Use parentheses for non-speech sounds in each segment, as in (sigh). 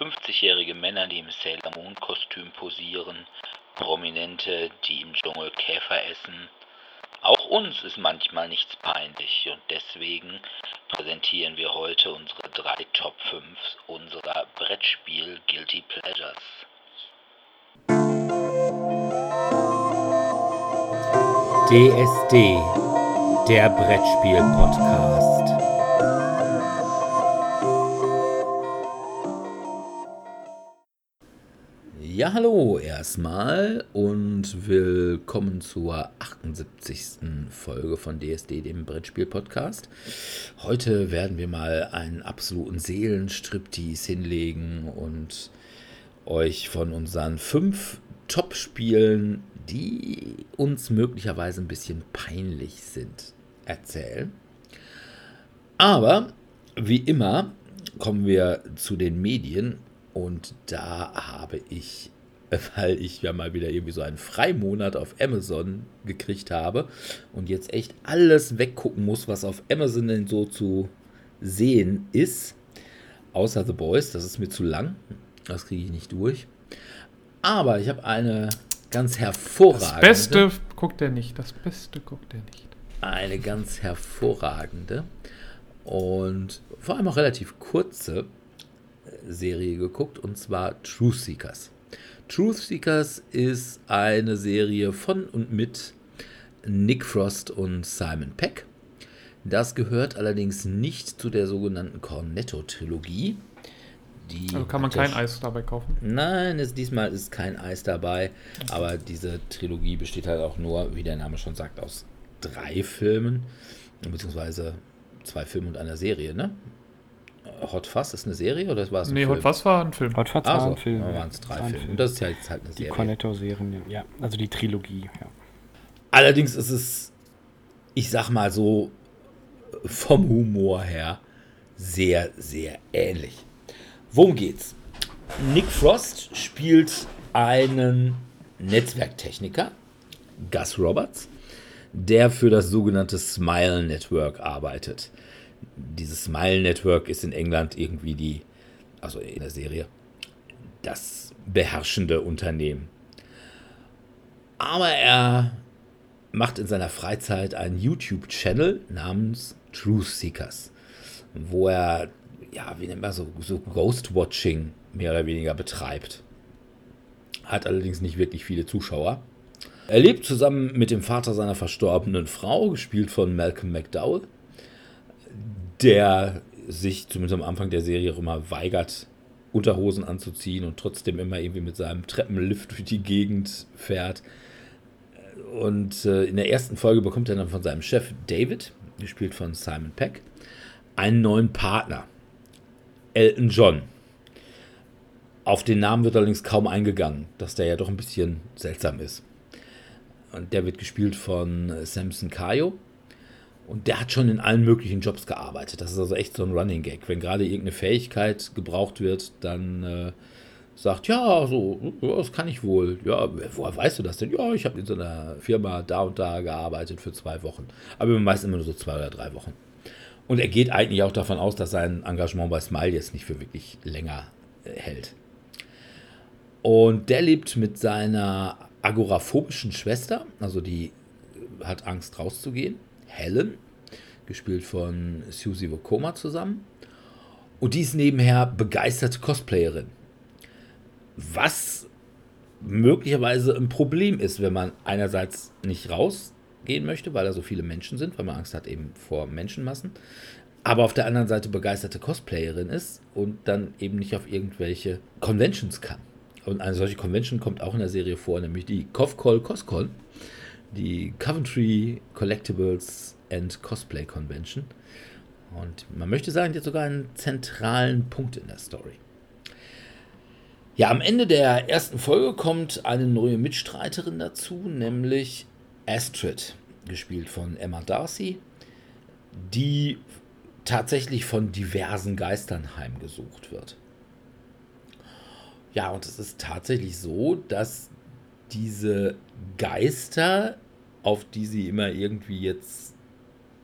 50-jährige Männer, die im Sailor Moon Kostüm posieren, Prominente, die im Dschungel Käfer essen. Auch uns ist manchmal nichts peinlich und deswegen präsentieren wir heute unsere drei Top 5 unserer Brettspiel Guilty Pleasures. DSD, der Brettspiel-Podcast. Ja, hallo erstmal und willkommen zur 78. Folge von DSD, dem Brettspiel-Podcast. Heute werden wir mal einen absoluten Seelenstriptease hinlegen und euch von unseren fünf Top-Spielen, die uns möglicherweise ein bisschen peinlich sind, erzählen. Aber wie immer kommen wir zu den Medien und da habe ich, (laughs) weil ich ja mal wieder irgendwie so einen Freimonat auf Amazon gekriegt habe und jetzt echt alles weggucken muss, was auf Amazon denn so zu sehen ist, außer The Boys, das ist mir zu lang, das kriege ich nicht durch. Aber ich habe eine ganz hervorragende. Das Beste guckt er nicht, das Beste guckt er nicht. Eine ganz hervorragende und vor allem auch relativ kurze Serie geguckt und zwar Truth Seekers. Truth Seekers ist eine Serie von und mit Nick Frost und Simon Peck. Das gehört allerdings nicht zu der sogenannten Cornetto-Trilogie. also kann man kein Eis dabei kaufen? Nein, es, diesmal ist kein Eis dabei. Aber diese Trilogie besteht halt auch nur, wie der Name schon sagt, aus drei Filmen. Beziehungsweise zwei Filmen und einer Serie, ne? Hot Fuzz ist eine Serie oder war es ein Nee, Film? Hot Fuzz war ein Film. Hot Fuzz war ein Film. Da waren es drei Filme. Und das ist ja jetzt halt eine die Serie. Die Cornetto-Serien, ja. Also die Trilogie, ja. Allerdings ist es, ich sag mal so, vom Humor her sehr, sehr ähnlich. Worum geht's? Nick Frost spielt einen Netzwerktechniker, Gus Roberts, der für das sogenannte Smile Network arbeitet dieses Smile Network ist in England irgendwie die, also in der Serie, das beherrschende Unternehmen. Aber er macht in seiner Freizeit einen YouTube-Channel namens Truth Seekers, wo er, ja, wie nennt man so, so Ghost-Watching mehr oder weniger betreibt. Hat allerdings nicht wirklich viele Zuschauer. Er lebt zusammen mit dem Vater seiner verstorbenen Frau, gespielt von Malcolm McDowell der sich zumindest am Anfang der Serie auch immer weigert, Unterhosen anzuziehen und trotzdem immer irgendwie mit seinem Treppenlift durch die Gegend fährt. Und äh, in der ersten Folge bekommt er dann von seinem Chef David, gespielt von Simon Peck, einen neuen Partner, Elton John. Auf den Namen wird allerdings kaum eingegangen, dass der ja doch ein bisschen seltsam ist. Und der wird gespielt von Samson Kayo, und der hat schon in allen möglichen Jobs gearbeitet. Das ist also echt so ein Running Gag. Wenn gerade irgendeine Fähigkeit gebraucht wird, dann äh, sagt, ja, so, das kann ich wohl. Ja, woher weißt du das denn? Ja, ich habe in so einer Firma da und da gearbeitet für zwei Wochen. Aber meist immer nur so zwei oder drei Wochen. Und er geht eigentlich auch davon aus, dass sein Engagement bei Smile jetzt nicht für wirklich länger äh, hält. Und der lebt mit seiner agoraphobischen Schwester, also die hat Angst rauszugehen Helen, gespielt von Susie Wokoma zusammen. Und die ist nebenher begeisterte Cosplayerin. Was möglicherweise ein Problem ist, wenn man einerseits nicht rausgehen möchte, weil da so viele Menschen sind, weil man Angst hat eben vor Menschenmassen, aber auf der anderen Seite begeisterte Cosplayerin ist und dann eben nicht auf irgendwelche Conventions kann. Und eine solche Convention kommt auch in der Serie vor, nämlich die Cofcol Coscon die Coventry Collectibles and Cosplay Convention. Und man möchte sagen, hat sogar einen zentralen Punkt in der Story. Ja, am Ende der ersten Folge kommt eine neue Mitstreiterin dazu, nämlich Astrid, gespielt von Emma Darcy, die tatsächlich von diversen Geistern heimgesucht wird. Ja, und es ist tatsächlich so, dass diese Geister, auf die sie immer irgendwie jetzt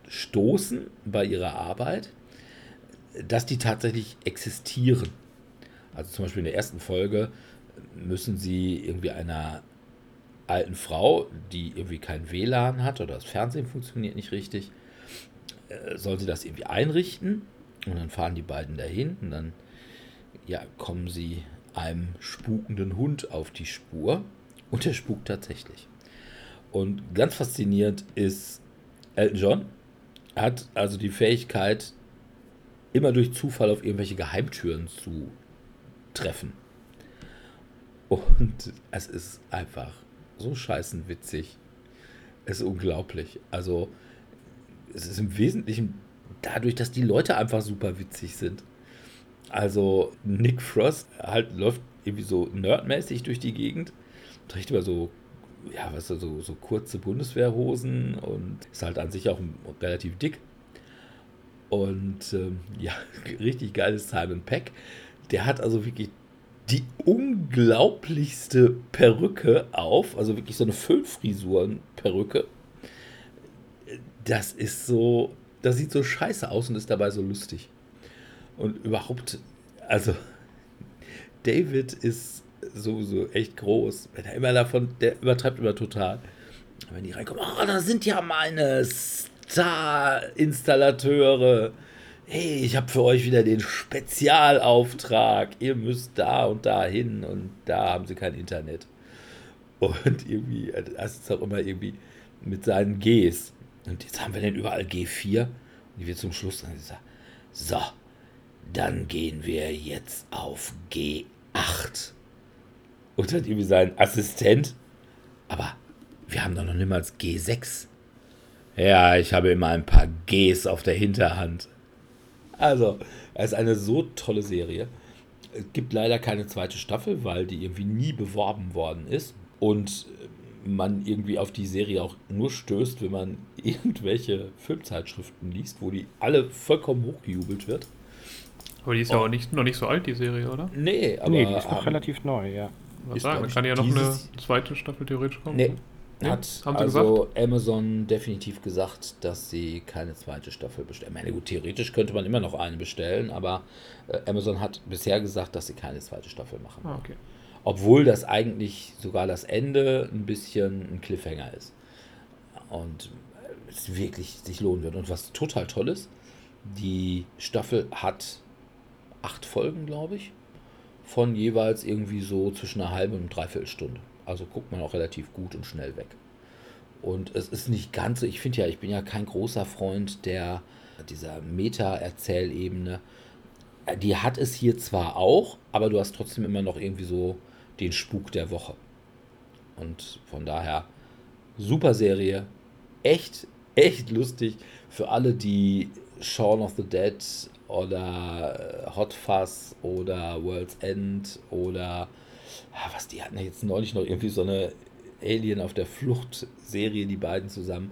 stoßen bei ihrer Arbeit, dass die tatsächlich existieren. Also zum Beispiel in der ersten Folge müssen sie irgendwie einer alten Frau, die irgendwie kein WLAN hat oder das Fernsehen funktioniert nicht richtig, äh, soll sie das irgendwie einrichten und dann fahren die beiden dahin und dann ja, kommen sie einem spukenden Hund auf die Spur und der spukt tatsächlich. Und ganz faszinierend ist Elton John, hat also die Fähigkeit, immer durch Zufall auf irgendwelche Geheimtüren zu treffen. Und es ist einfach so scheißen witzig. Es ist unglaublich. Also, es ist im Wesentlichen dadurch, dass die Leute einfach super witzig sind. Also, Nick Frost halt läuft irgendwie so nerdmäßig durch die Gegend, trägt immer so, ja, was so, so kurze Bundeswehrhosen und ist halt an sich auch relativ dick. Und ähm, (laughs) ja, richtig geil ist Simon Peck. Der hat also wirklich die unglaublichste Perücke auf, also wirklich so eine Füllfrisuren-Perücke. Das ist so, das sieht so scheiße aus und ist dabei so lustig. Und überhaupt, also David ist sowieso echt groß. Wenn er immer davon, der übertreibt immer total. Wenn die reinkommen, oh, da sind ja meine Star-Installateure hey, ich habe für euch wieder den Spezialauftrag, ihr müsst da und da hin und da haben sie kein Internet. Und irgendwie, das ist auch immer irgendwie mit seinen Gs. Und jetzt haben wir denn überall G4. Und wird zum Schluss dann gesagt, so, dann gehen wir jetzt auf G8. Und dann irgendwie sein Assistent, aber wir haben doch noch niemals G6. Ja, ich habe immer ein paar Gs auf der Hinterhand. Also, es ist eine so tolle Serie. Es gibt leider keine zweite Staffel, weil die irgendwie nie beworben worden ist. Und man irgendwie auf die Serie auch nur stößt, wenn man (laughs) irgendwelche Filmzeitschriften liest, wo die alle vollkommen hochgejubelt wird. Aber die ist ja auch nicht, noch nicht so alt, die Serie, oder? Nee, aber. Nee, die ist noch ähm, relativ neu, ja. Was sagen, dann kann ja noch eine zweite Staffel theoretisch kommen. Nee, Nee, hat also gesagt? Amazon definitiv gesagt, dass sie keine zweite Staffel bestellen. Ich meine, gut, theoretisch könnte man immer noch eine bestellen, aber äh, Amazon hat bisher gesagt, dass sie keine zweite Staffel machen. Ah, okay. Obwohl das eigentlich sogar das Ende ein bisschen ein Cliffhanger ist. Und es wirklich sich lohnen wird. Und was total toll ist, die Staffel hat acht Folgen, glaube ich, von jeweils irgendwie so zwischen einer halben und dreiviertel Stunde. Also guckt man auch relativ gut und schnell weg. Und es ist nicht ganz so, ich finde ja, ich bin ja kein großer Freund der dieser Meta-Erzählebene. Die hat es hier zwar auch, aber du hast trotzdem immer noch irgendwie so den Spuk der Woche. Und von daher super Serie, echt, echt lustig für alle, die Shaun of the Dead oder Hot Fuzz oder World's End oder Ah, was, die hatten jetzt neulich noch irgendwie so eine Alien auf der Flucht-Serie, die beiden zusammen.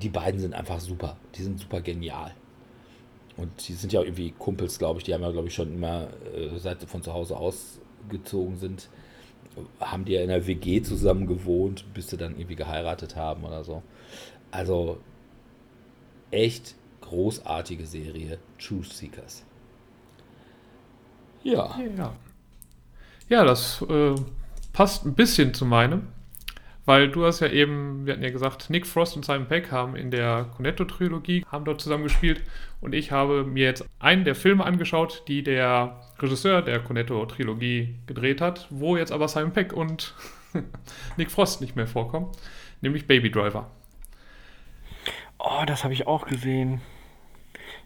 Die beiden sind einfach super. Die sind super genial. Und die sind ja auch irgendwie Kumpels, glaube ich. Die haben ja, glaube ich, schon immer, äh, seit sie von zu Hause ausgezogen sind, haben die ja in der WG zusammen gewohnt, bis sie dann irgendwie geheiratet haben oder so. Also echt großartige Serie, Truth Seekers. Ja. Ja. Ja, das äh, passt ein bisschen zu meinem. Weil du hast ja eben, wir hatten ja gesagt, Nick Frost und Simon Peck haben in der Cornetto-Trilogie, haben dort zusammen gespielt. Und ich habe mir jetzt einen der Filme angeschaut, die der Regisseur der Cornetto-Trilogie gedreht hat, wo jetzt aber Simon Peck und (laughs) Nick Frost nicht mehr vorkommen, nämlich Baby Driver. Oh, das habe ich auch gesehen.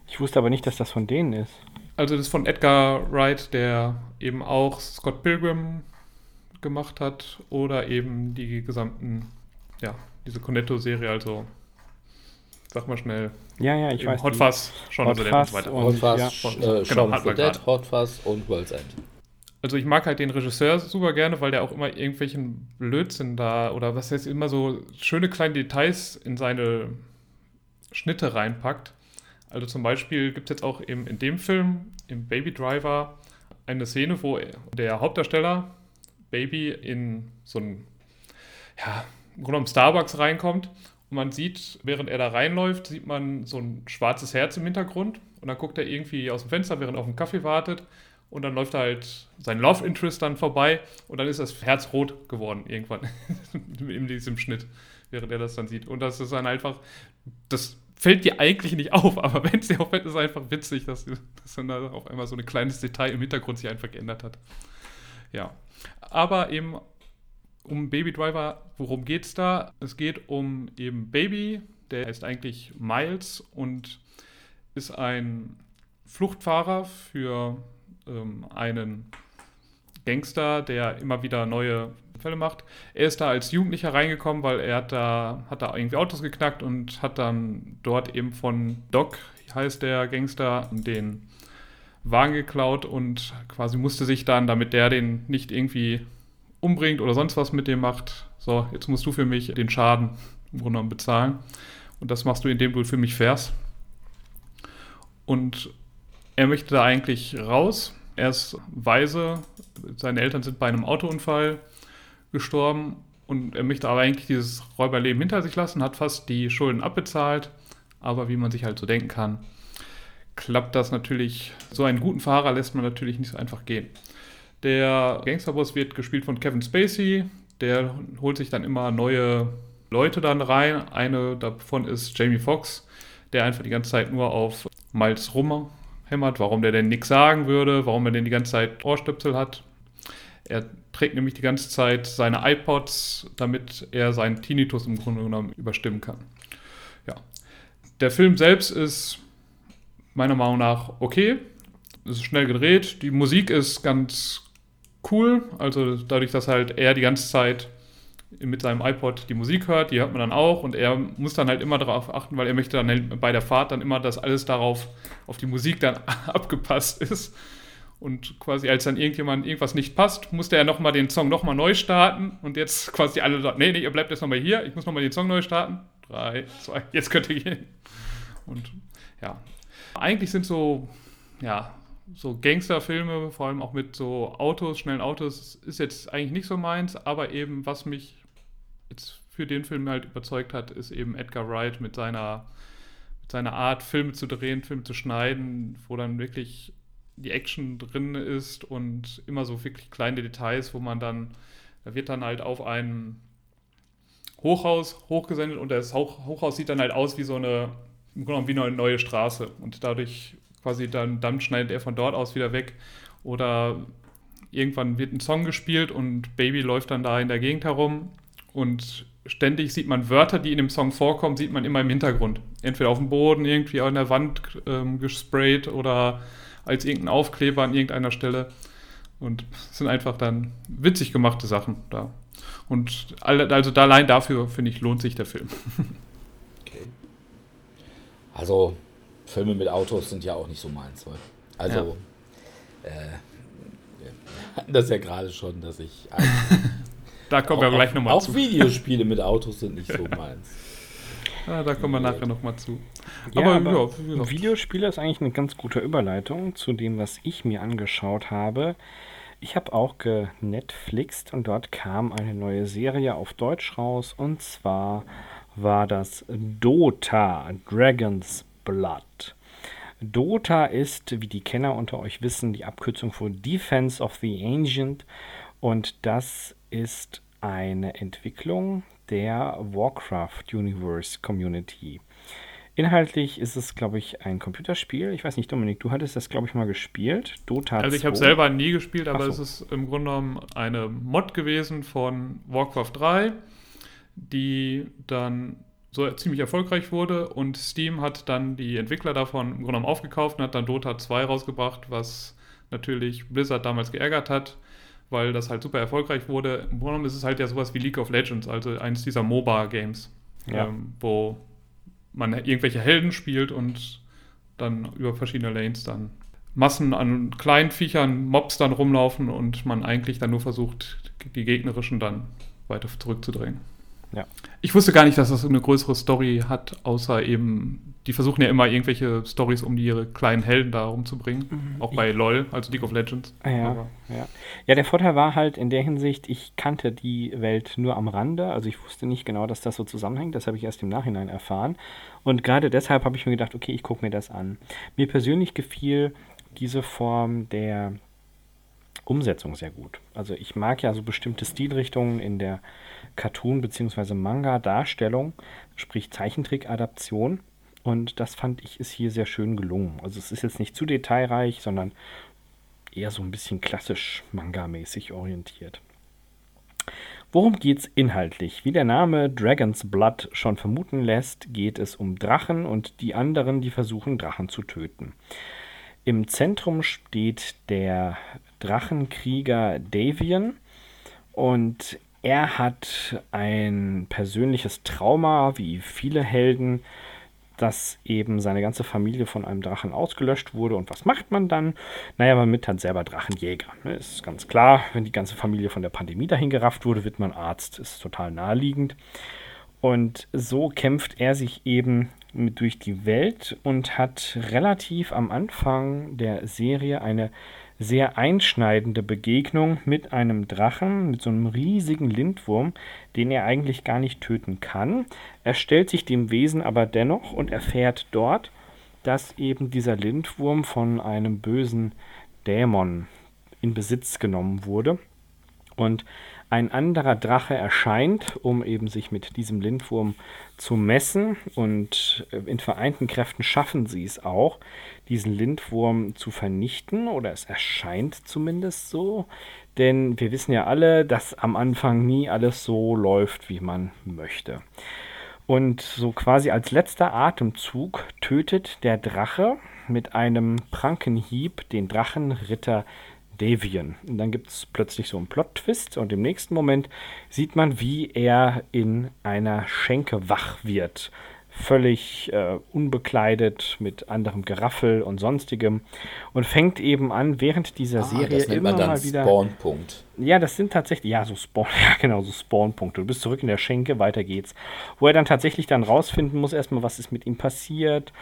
Ich wusste aber nicht, dass das von denen ist. Also das ist von Edgar Wright, der eben auch Scott Pilgrim gemacht hat oder eben die gesamten, ja, diese Cornetto-Serie, also sag mal schnell. Ja, ja, ich weiß. Hot Fuzz, schon Hot Fuzz, weiter. Hot Fuzz, ja. Von, äh, genau, Dead, Hot Fuzz und World's End. Also ich mag halt den Regisseur super gerne, weil der auch immer irgendwelchen Blödsinn da oder was heißt immer so schöne kleine Details in seine Schnitte reinpackt. Also zum Beispiel gibt es jetzt auch im, in dem Film, im Baby Driver, eine Szene, wo der Hauptdarsteller Baby in so ein, ja, im Grunde genommen Starbucks reinkommt und man sieht, während er da reinläuft, sieht man so ein schwarzes Herz im Hintergrund und dann guckt er irgendwie aus dem Fenster, während er auf den Kaffee wartet und dann läuft halt sein Love Interest dann vorbei und dann ist das Herz rot geworden irgendwann (laughs) in diesem Schnitt, während er das dann sieht. Und das ist dann einfach, das fällt dir eigentlich nicht auf, aber (laughs) wenn es dir auffällt, ist es einfach witzig, dass, dass dann da auf einmal so ein kleines Detail im Hintergrund sich einfach geändert hat. Ja, aber eben um Baby Driver, worum geht es da? Es geht um eben Baby, der heißt eigentlich Miles und ist ein Fluchtfahrer für ähm, einen Gangster, der immer wieder neue Fälle macht. Er ist da als Jugendlicher reingekommen, weil er hat da, hat da irgendwie Autos geknackt und hat dann dort eben von Doc, heißt der Gangster, den Wagen geklaut und quasi musste sich dann, damit der den nicht irgendwie umbringt oder sonst was mit dem macht, so, jetzt musst du für mich den Schaden im Grunde genommen bezahlen. Und das machst du, indem du für mich fährst. Und er möchte da eigentlich raus. Er ist weise. Seine Eltern sind bei einem Autounfall gestorben. Und er möchte aber eigentlich dieses Räuberleben hinter sich lassen, hat fast die Schulden abbezahlt. Aber wie man sich halt so denken kann, klappt das natürlich. So einen guten Fahrer lässt man natürlich nicht so einfach gehen. Der Gangsterboss wird gespielt von Kevin Spacey. Der holt sich dann immer neue Leute dann rein. Eine davon ist Jamie Foxx, der einfach die ganze Zeit nur auf Miles rumhämmert, warum der denn nichts sagen würde, warum er denn die ganze Zeit Ohrstöpsel hat. Er trägt nämlich die ganze Zeit seine iPods, damit er seinen Tinnitus im Grunde genommen überstimmen kann. Ja. Der Film selbst ist meiner Meinung nach okay. Es ist schnell gedreht. Die Musik ist ganz cool. Also dadurch, dass halt er die ganze Zeit mit seinem iPod die Musik hört, die hört man dann auch und er muss dann halt immer darauf achten, weil er möchte dann halt bei der Fahrt dann immer, dass alles darauf, auf die Musik dann (laughs) abgepasst ist. Und quasi als dann irgendjemand irgendwas nicht passt, musste er nochmal den Song nochmal neu starten und jetzt quasi alle sagen, nee, nee, ihr bleibt jetzt nochmal hier, ich muss nochmal den Song neu starten. Drei, zwei, jetzt könnt ihr gehen. Und ja, eigentlich sind so, ja, so Gangsterfilme, vor allem auch mit so Autos, schnellen Autos, ist jetzt eigentlich nicht so meins, aber eben was mich jetzt für den Film halt überzeugt hat, ist eben Edgar Wright mit seiner, mit seiner Art, Filme zu drehen, Filme zu schneiden, wo dann wirklich die Action drin ist und immer so wirklich kleine Details, wo man dann, da wird dann halt auf ein Hochhaus hochgesendet und das Hochhaus sieht dann halt aus wie so eine, wie eine neue Straße und dadurch quasi dann, dann schneidet er von dort aus wieder weg. Oder irgendwann wird ein Song gespielt und Baby läuft dann da in der Gegend herum und ständig sieht man Wörter, die in dem Song vorkommen, sieht man immer im Hintergrund. Entweder auf dem Boden, irgendwie an der Wand ähm, gesprayt oder als irgendein Aufkleber an irgendeiner Stelle. Und es sind einfach dann witzig gemachte Sachen da. Und also allein dafür, finde ich, lohnt sich der Film. Okay. Also Filme mit Autos sind ja auch nicht so meins. Also, ja. äh, wir (laughs) hatten das ja gerade schon, dass ich. (laughs) da kommen wir gleich nochmal zu. Auch Videospiele mit Autos sind nicht so (laughs) meins. Ja, da kommen wir nachher nochmal zu. Ja, aber, aber ja, Videospiele ist eigentlich eine ganz gute Überleitung zu dem, was ich mir angeschaut habe. Ich habe auch genetflixt und dort kam eine neue Serie auf Deutsch raus und zwar war das Dota Dragons Blood. Dota ist, wie die Kenner unter euch wissen, die Abkürzung für Defense of the Ancient und das ist eine Entwicklung der Warcraft Universe Community. Inhaltlich ist es, glaube ich, ein Computerspiel. Ich weiß nicht, Dominik, du hattest das, glaube ich, mal gespielt. Dota Also ich habe selber nie gespielt, aber so. es ist im Grunde genommen eine Mod gewesen von Warcraft 3, die dann so ziemlich erfolgreich wurde und Steam hat dann die Entwickler davon im Grunde genommen aufgekauft und hat dann Dota 2 rausgebracht, was natürlich Blizzard damals geärgert hat, weil das halt super erfolgreich wurde. Im Grunde ist es halt ja sowas wie League of Legends, also eines dieser MOBA-Games, ja. ähm, wo man irgendwelche Helden spielt und dann über verschiedene Lanes dann Massen an kleinen Viechern, Mobs dann rumlaufen und man eigentlich dann nur versucht, die gegnerischen dann weiter zurückzudrängen. Ja. Ich wusste gar nicht, dass das eine größere Story hat, außer eben, die versuchen ja immer irgendwelche Stories, um ihre kleinen Helden da rumzubringen. Mhm. Auch bei LOL, also League of Legends. Ja, ja. ja, der Vorteil war halt in der Hinsicht, ich kannte die Welt nur am Rande. Also ich wusste nicht genau, dass das so zusammenhängt. Das habe ich erst im Nachhinein erfahren. Und gerade deshalb habe ich mir gedacht, okay, ich gucke mir das an. Mir persönlich gefiel diese Form der Umsetzung sehr gut. Also ich mag ja so bestimmte Stilrichtungen in der Cartoon- bzw. Manga-Darstellung, sprich Zeichentrick-Adaption. Und das fand ich ist hier sehr schön gelungen. Also es ist jetzt nicht zu detailreich, sondern eher so ein bisschen klassisch manga-mäßig orientiert. Worum geht's inhaltlich? Wie der Name Dragon's Blood schon vermuten lässt, geht es um Drachen und die anderen, die versuchen, Drachen zu töten. Im Zentrum steht der Drachenkrieger Davian und er hat ein persönliches Trauma, wie viele Helden, dass eben seine ganze Familie von einem Drachen ausgelöscht wurde. Und was macht man dann? Naja, man wird halt selber Drachenjäger. Ne? Ist ganz klar, wenn die ganze Familie von der Pandemie dahin gerafft wurde, wird man Arzt. Ist total naheliegend. Und so kämpft er sich eben mit durch die Welt und hat relativ am Anfang der Serie eine sehr einschneidende Begegnung mit einem Drachen, mit so einem riesigen Lindwurm, den er eigentlich gar nicht töten kann. Er stellt sich dem Wesen aber dennoch und erfährt dort, dass eben dieser Lindwurm von einem bösen Dämon in Besitz genommen wurde. Und ein anderer Drache erscheint, um eben sich mit diesem Lindwurm zu messen. Und äh, in vereinten Kräften schaffen sie es auch, diesen Lindwurm zu vernichten. Oder es erscheint zumindest so. Denn wir wissen ja alle, dass am Anfang nie alles so läuft, wie man möchte. Und so quasi als letzter Atemzug tötet der Drache mit einem Prankenhieb den Drachenritter Davian. Und dann gibt es plötzlich so einen Plot-Twist und im nächsten Moment sieht man, wie er in einer Schenke wach wird. Völlig äh, unbekleidet mit anderem Geraffel und sonstigem und fängt eben an, während dieser ah, Serie immer mal wieder. Spawnpunkt. Ja, das sind tatsächlich, ja, so Spawn, (laughs) ja, genau, so Spawnpunkte. Du bist zurück in der Schenke, weiter geht's. Wo er dann tatsächlich dann rausfinden muss, erstmal, was ist mit ihm passiert,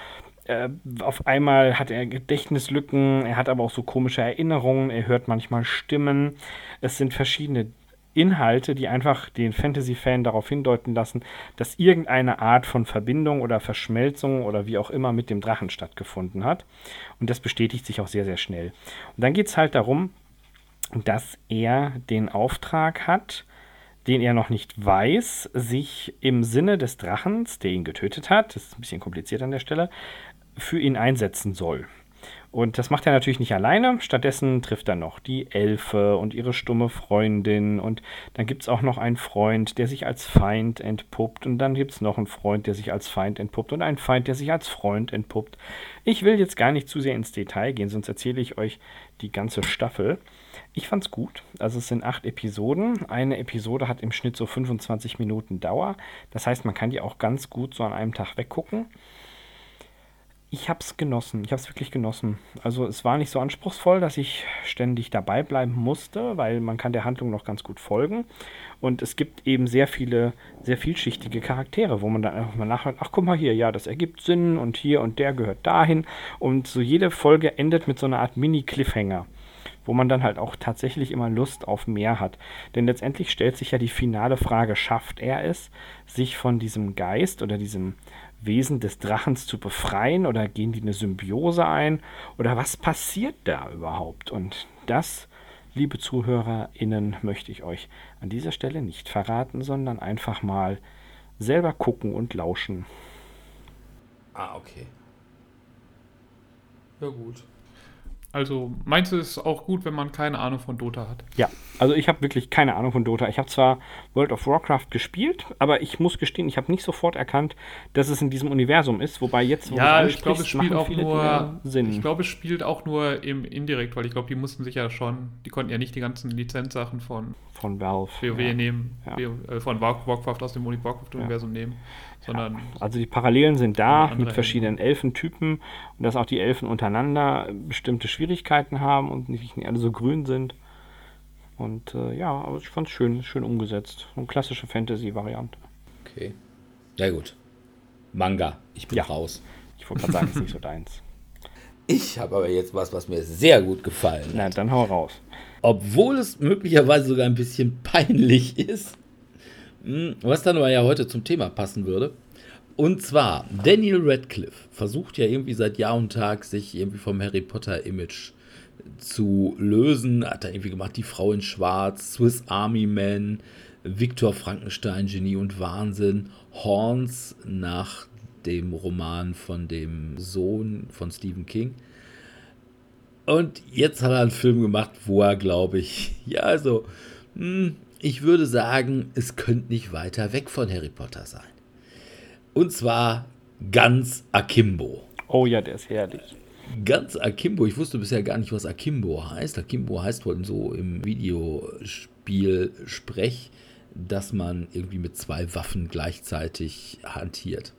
äh, auf einmal hat er Gedächtnislücken, er hat aber auch so komische Erinnerungen, er hört manchmal Stimmen. Es sind verschiedene Inhalte, die einfach den Fantasy-Fan darauf hindeuten lassen, dass irgendeine Art von Verbindung oder Verschmelzung oder wie auch immer mit dem Drachen stattgefunden hat. Und das bestätigt sich auch sehr, sehr schnell. Und dann geht es halt darum, dass er den Auftrag hat, den er noch nicht weiß, sich im Sinne des Drachens, der ihn getötet hat, das ist ein bisschen kompliziert an der Stelle, für ihn einsetzen soll. Und das macht er natürlich nicht alleine. Stattdessen trifft er noch die Elfe und ihre stumme Freundin. Und dann gibt es auch noch einen Freund, der sich als Feind entpuppt. Und dann gibt es noch einen Freund, der sich als Feind entpuppt. Und einen Feind, der sich als Freund entpuppt. Ich will jetzt gar nicht zu sehr ins Detail gehen, sonst erzähle ich euch die ganze Staffel. Ich fand's gut. Also es sind acht Episoden. Eine Episode hat im Schnitt so 25 Minuten Dauer. Das heißt, man kann die auch ganz gut so an einem Tag weggucken ich habe es genossen. Ich habe es wirklich genossen. Also es war nicht so anspruchsvoll, dass ich ständig dabei bleiben musste, weil man kann der Handlung noch ganz gut folgen. Und es gibt eben sehr viele, sehr vielschichtige Charaktere, wo man dann einfach mal nachhört, ach guck mal hier, ja, das ergibt Sinn und hier und der gehört dahin. Und so jede Folge endet mit so einer Art Mini-Cliffhanger wo man dann halt auch tatsächlich immer Lust auf mehr hat. Denn letztendlich stellt sich ja die finale Frage, schafft er es, sich von diesem Geist oder diesem Wesen des Drachens zu befreien oder gehen die eine Symbiose ein oder was passiert da überhaupt? Und das, liebe ZuhörerInnen, möchte ich euch an dieser Stelle nicht verraten, sondern einfach mal selber gucken und lauschen. Ah, okay. Ja, gut. Also meinst du, es ist auch gut, wenn man keine Ahnung von Dota hat? Ja, also ich habe wirklich keine Ahnung von Dota. Ich habe zwar World of Warcraft gespielt, aber ich muss gestehen, ich habe nicht sofort erkannt, dass es in diesem Universum ist. Wobei jetzt, wo ja, ich glaube, es spielt auch nur Sinn. Ich glaube, es spielt auch nur im indirekt, weil ich glaube, die mussten sich ja schon, die konnten ja nicht die ganzen Lizenzsachen von von Valve WoW ja. nehmen, ja. äh, von Warcraft aus dem Warcraft-Universum ja. nehmen sondern. Also die Parallelen sind da mit verschiedenen Elfentypen und dass auch die Elfen untereinander bestimmte Schwierigkeiten haben und nicht alle so grün sind. Und äh, ja, aber ich fand es schön, schön umgesetzt. Eine klassische Fantasy-Variante. Okay. Ja gut. Manga. Ich bin ja. raus. Ich wollte gerade sagen, ist nicht so (laughs) deins. Ich habe aber jetzt was, was mir sehr gut gefallen Na, dann hau raus. Obwohl es möglicherweise sogar ein bisschen peinlich (laughs) ist, was dann aber ja heute zum Thema passen würde. Und zwar, Daniel Radcliffe versucht ja irgendwie seit Jahr und Tag, sich irgendwie vom Harry Potter-Image zu lösen. Hat er irgendwie gemacht, die Frau in Schwarz, Swiss Army Man, Viktor Frankenstein, Genie und Wahnsinn, Horns nach dem Roman von dem Sohn von Stephen King. Und jetzt hat er einen Film gemacht, wo er, glaube ich, (laughs) ja, also, hm, ich würde sagen, es könnte nicht weiter weg von Harry Potter sein. Und zwar ganz Akimbo. Oh ja, der ist herrlich. Ganz Akimbo. Ich wusste bisher gar nicht, was Akimbo heißt. Akimbo heißt wohl so im Videospiel-Sprech, dass man irgendwie mit zwei Waffen gleichzeitig hantiert.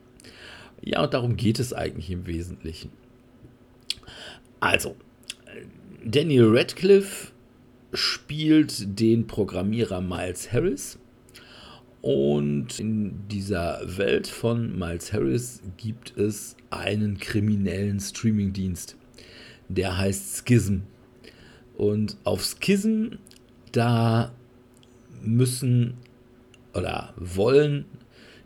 Ja, und darum geht es eigentlich im Wesentlichen. Also, Daniel Radcliffe spielt den Programmierer Miles Harris. Und in dieser Welt von Miles Harris gibt es einen kriminellen Streamingdienst. Der heißt Schism. Und auf Schism, da müssen oder wollen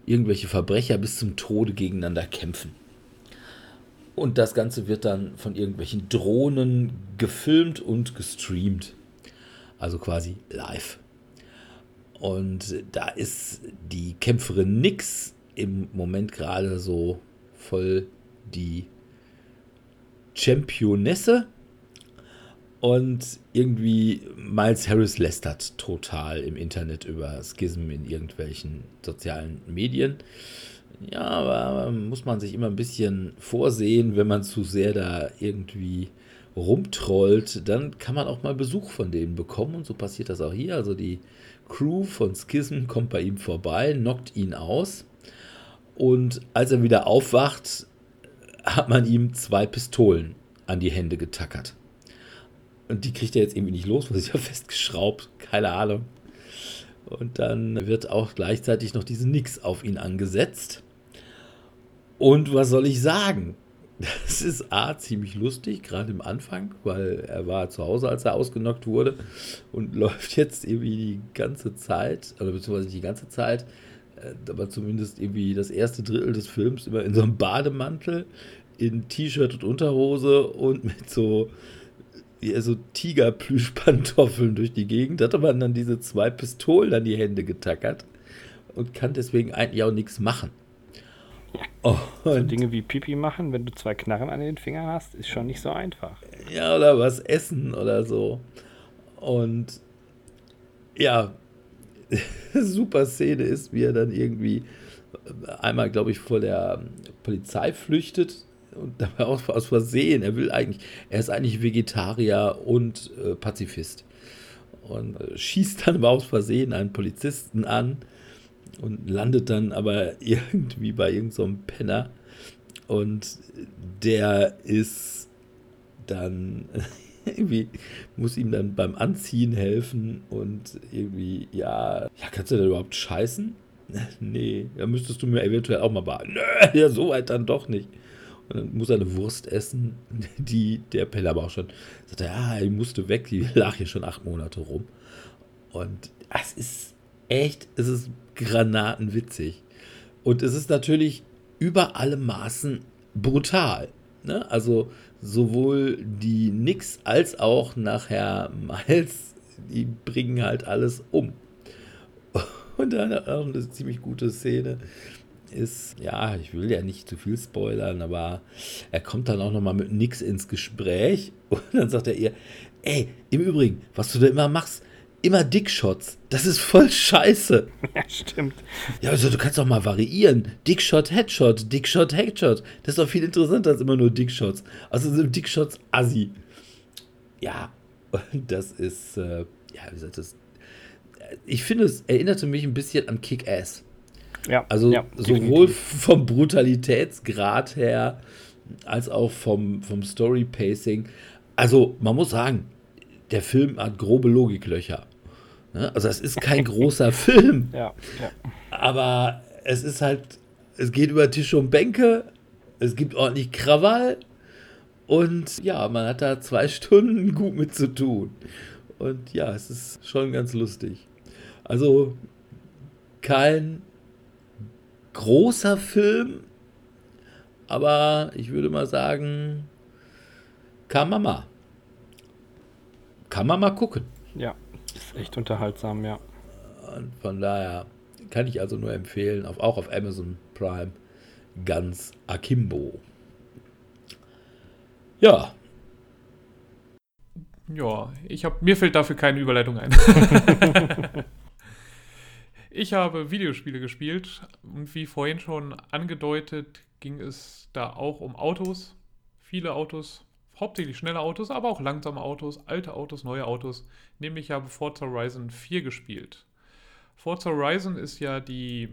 irgendwelche Verbrecher bis zum Tode gegeneinander kämpfen. Und das Ganze wird dann von irgendwelchen Drohnen gefilmt und gestreamt. Also quasi live. Und da ist die Kämpferin Nix im Moment gerade so voll die Championesse. Und irgendwie Miles Harris lästert total im Internet über Schism in irgendwelchen sozialen Medien. Ja, aber muss man sich immer ein bisschen vorsehen, wenn man zu sehr da irgendwie rumtrollt, dann kann man auch mal Besuch von denen bekommen und so passiert das auch hier. Also die Crew von Schism kommt bei ihm vorbei, knockt ihn aus und als er wieder aufwacht, hat man ihm zwei Pistolen an die Hände getackert. Und die kriegt er jetzt irgendwie nicht los, (laughs) weil sie ja festgeschraubt, keine Ahnung. Und dann wird auch gleichzeitig noch diese Nix auf ihn angesetzt. Und was soll ich sagen? Das ist A, ziemlich lustig, gerade im Anfang, weil er war zu Hause, als er ausgenockt wurde und (laughs) läuft jetzt irgendwie die ganze Zeit, oder beziehungsweise die ganze Zeit, äh, aber zumindest irgendwie das erste Drittel des Films immer in so einem Bademantel, in T-Shirt und Unterhose und mit so, ja, so Tigerplüschpantoffeln durch die Gegend. Hat aber dann diese zwei Pistolen an die Hände getackert und kann deswegen eigentlich auch nichts machen. Oh, so Dinge wie Pipi machen, wenn du zwei Knarren an den Fingern hast, ist schon nicht so einfach. Ja, oder was essen oder so. Und ja, (laughs) super Szene ist, wie er dann irgendwie einmal, glaube ich, vor der Polizei flüchtet und dabei (laughs) auch aus Versehen. Er will eigentlich, er ist eigentlich Vegetarier und äh, Pazifist. Und äh, schießt dann aber aus Versehen einen Polizisten an und landet dann aber (laughs) irgendwie bei irgendeinem so Penner. Und der ist dann (laughs) irgendwie, muss ihm dann beim Anziehen helfen und irgendwie, ja, ja, kannst du da überhaupt scheißen? (laughs) nee, da müsstest du mir eventuell auch mal baden. Nö, ja, so weit dann doch nicht. Und dann muss er eine Wurst essen, die der Penner aber auch schon sagt, ja, die musste weg, die lag hier schon acht Monate rum. Und es ist echt, es ist granatenwitzig. Und es ist natürlich über alle Maßen brutal. Ne? Also sowohl die Nix als auch nachher Miles, die bringen halt alles um. (laughs) Und dann auch eine ziemlich gute Szene ist, ja, ich will ja nicht zu viel spoilern, aber er kommt dann auch nochmal mit Nix ins Gespräch (laughs) und dann sagt er ihr, ey, im Übrigen, was du da immer machst, immer Dickshots. Das ist voll scheiße. (laughs) Ja, stimmt. Ja, also du kannst doch mal variieren. Dickshot, Headshot, Dickshot, Headshot. Das ist doch viel interessanter als immer nur Dickshots. Also sind Dickshots assi. Ja, das ist, äh, ja, wie gesagt, das. Ich finde, es erinnerte mich ein bisschen an Kick-Ass. Ja. Also ja, sowohl vom Brutalitätsgrad her als auch vom, vom Story-Pacing. Also man muss sagen, der Film hat grobe Logiklöcher. Ne? Also es ist kein großer (laughs) Film. Ja, ja. Aber es ist halt, es geht über Tische und Bänke, es gibt ordentlich Krawall und ja, man hat da zwei (laughs) Stunden gut mit zu tun. Und ja, es ist schon ganz lustig. Also kein großer Film, aber ich würde mal sagen, Kamama. kann man mal gucken. Ja, ist echt unterhaltsam, ja. Und von daher kann ich also nur empfehlen, auf, auch auf Amazon Prime, ganz Akimbo. Ja. Ja, ich habe mir fällt dafür keine Überleitung ein. (laughs) ich habe Videospiele gespielt und wie vorhin schon angedeutet, ging es da auch um Autos. Viele Autos, hauptsächlich schnelle Autos, aber auch langsame Autos, alte Autos, neue Autos. Nämlich habe Forza Horizon 4 gespielt. Forza Horizon ist ja die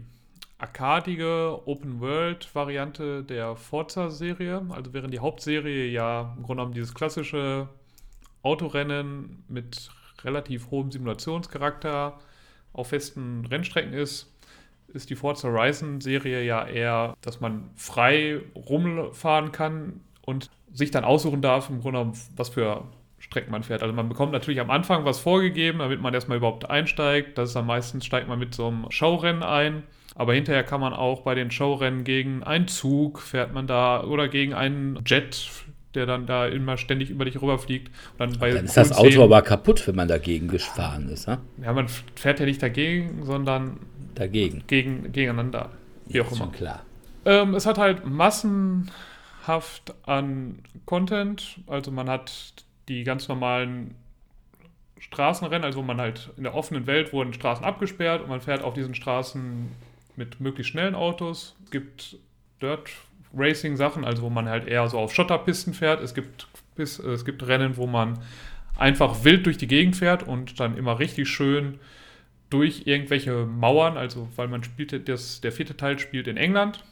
arkadige Open-World-Variante der Forza-Serie. Also während die Hauptserie ja im Grunde genommen dieses klassische Autorennen mit relativ hohem Simulationscharakter auf festen Rennstrecken ist, ist die Forza Horizon-Serie ja eher, dass man frei rumfahren kann und sich dann aussuchen darf, im Grunde genommen, was für Strecken man fährt. Also man bekommt natürlich am Anfang was vorgegeben, damit man erstmal überhaupt einsteigt. Das ist am meisten, steigt man mit so einem Showrennen ein. Aber hinterher kann man auch bei den Showrennen gegen einen Zug fährt man da oder gegen einen Jet, der dann da immer ständig über dich rüberfliegt. Und dann, dann ist das Auto aber kaputt, wenn man dagegen gefahren ist. Ha? Ja, man fährt ja nicht dagegen, sondern dagegen. Gegen, gegeneinander. Wie ja, auch immer. Schon klar. Ähm, es hat halt massenhaft an Content. Also man hat die ganz normalen Straßenrennen, also wo man halt in der offenen Welt wurden Straßen abgesperrt und man fährt auf diesen Straßen mit möglichst schnellen Autos. Es gibt Dirt Racing Sachen, also wo man halt eher so auf Schotterpisten fährt. Es gibt, es gibt Rennen, wo man einfach wild durch die Gegend fährt und dann immer richtig schön durch irgendwelche Mauern, also weil man spielt, das, der vierte Teil spielt in England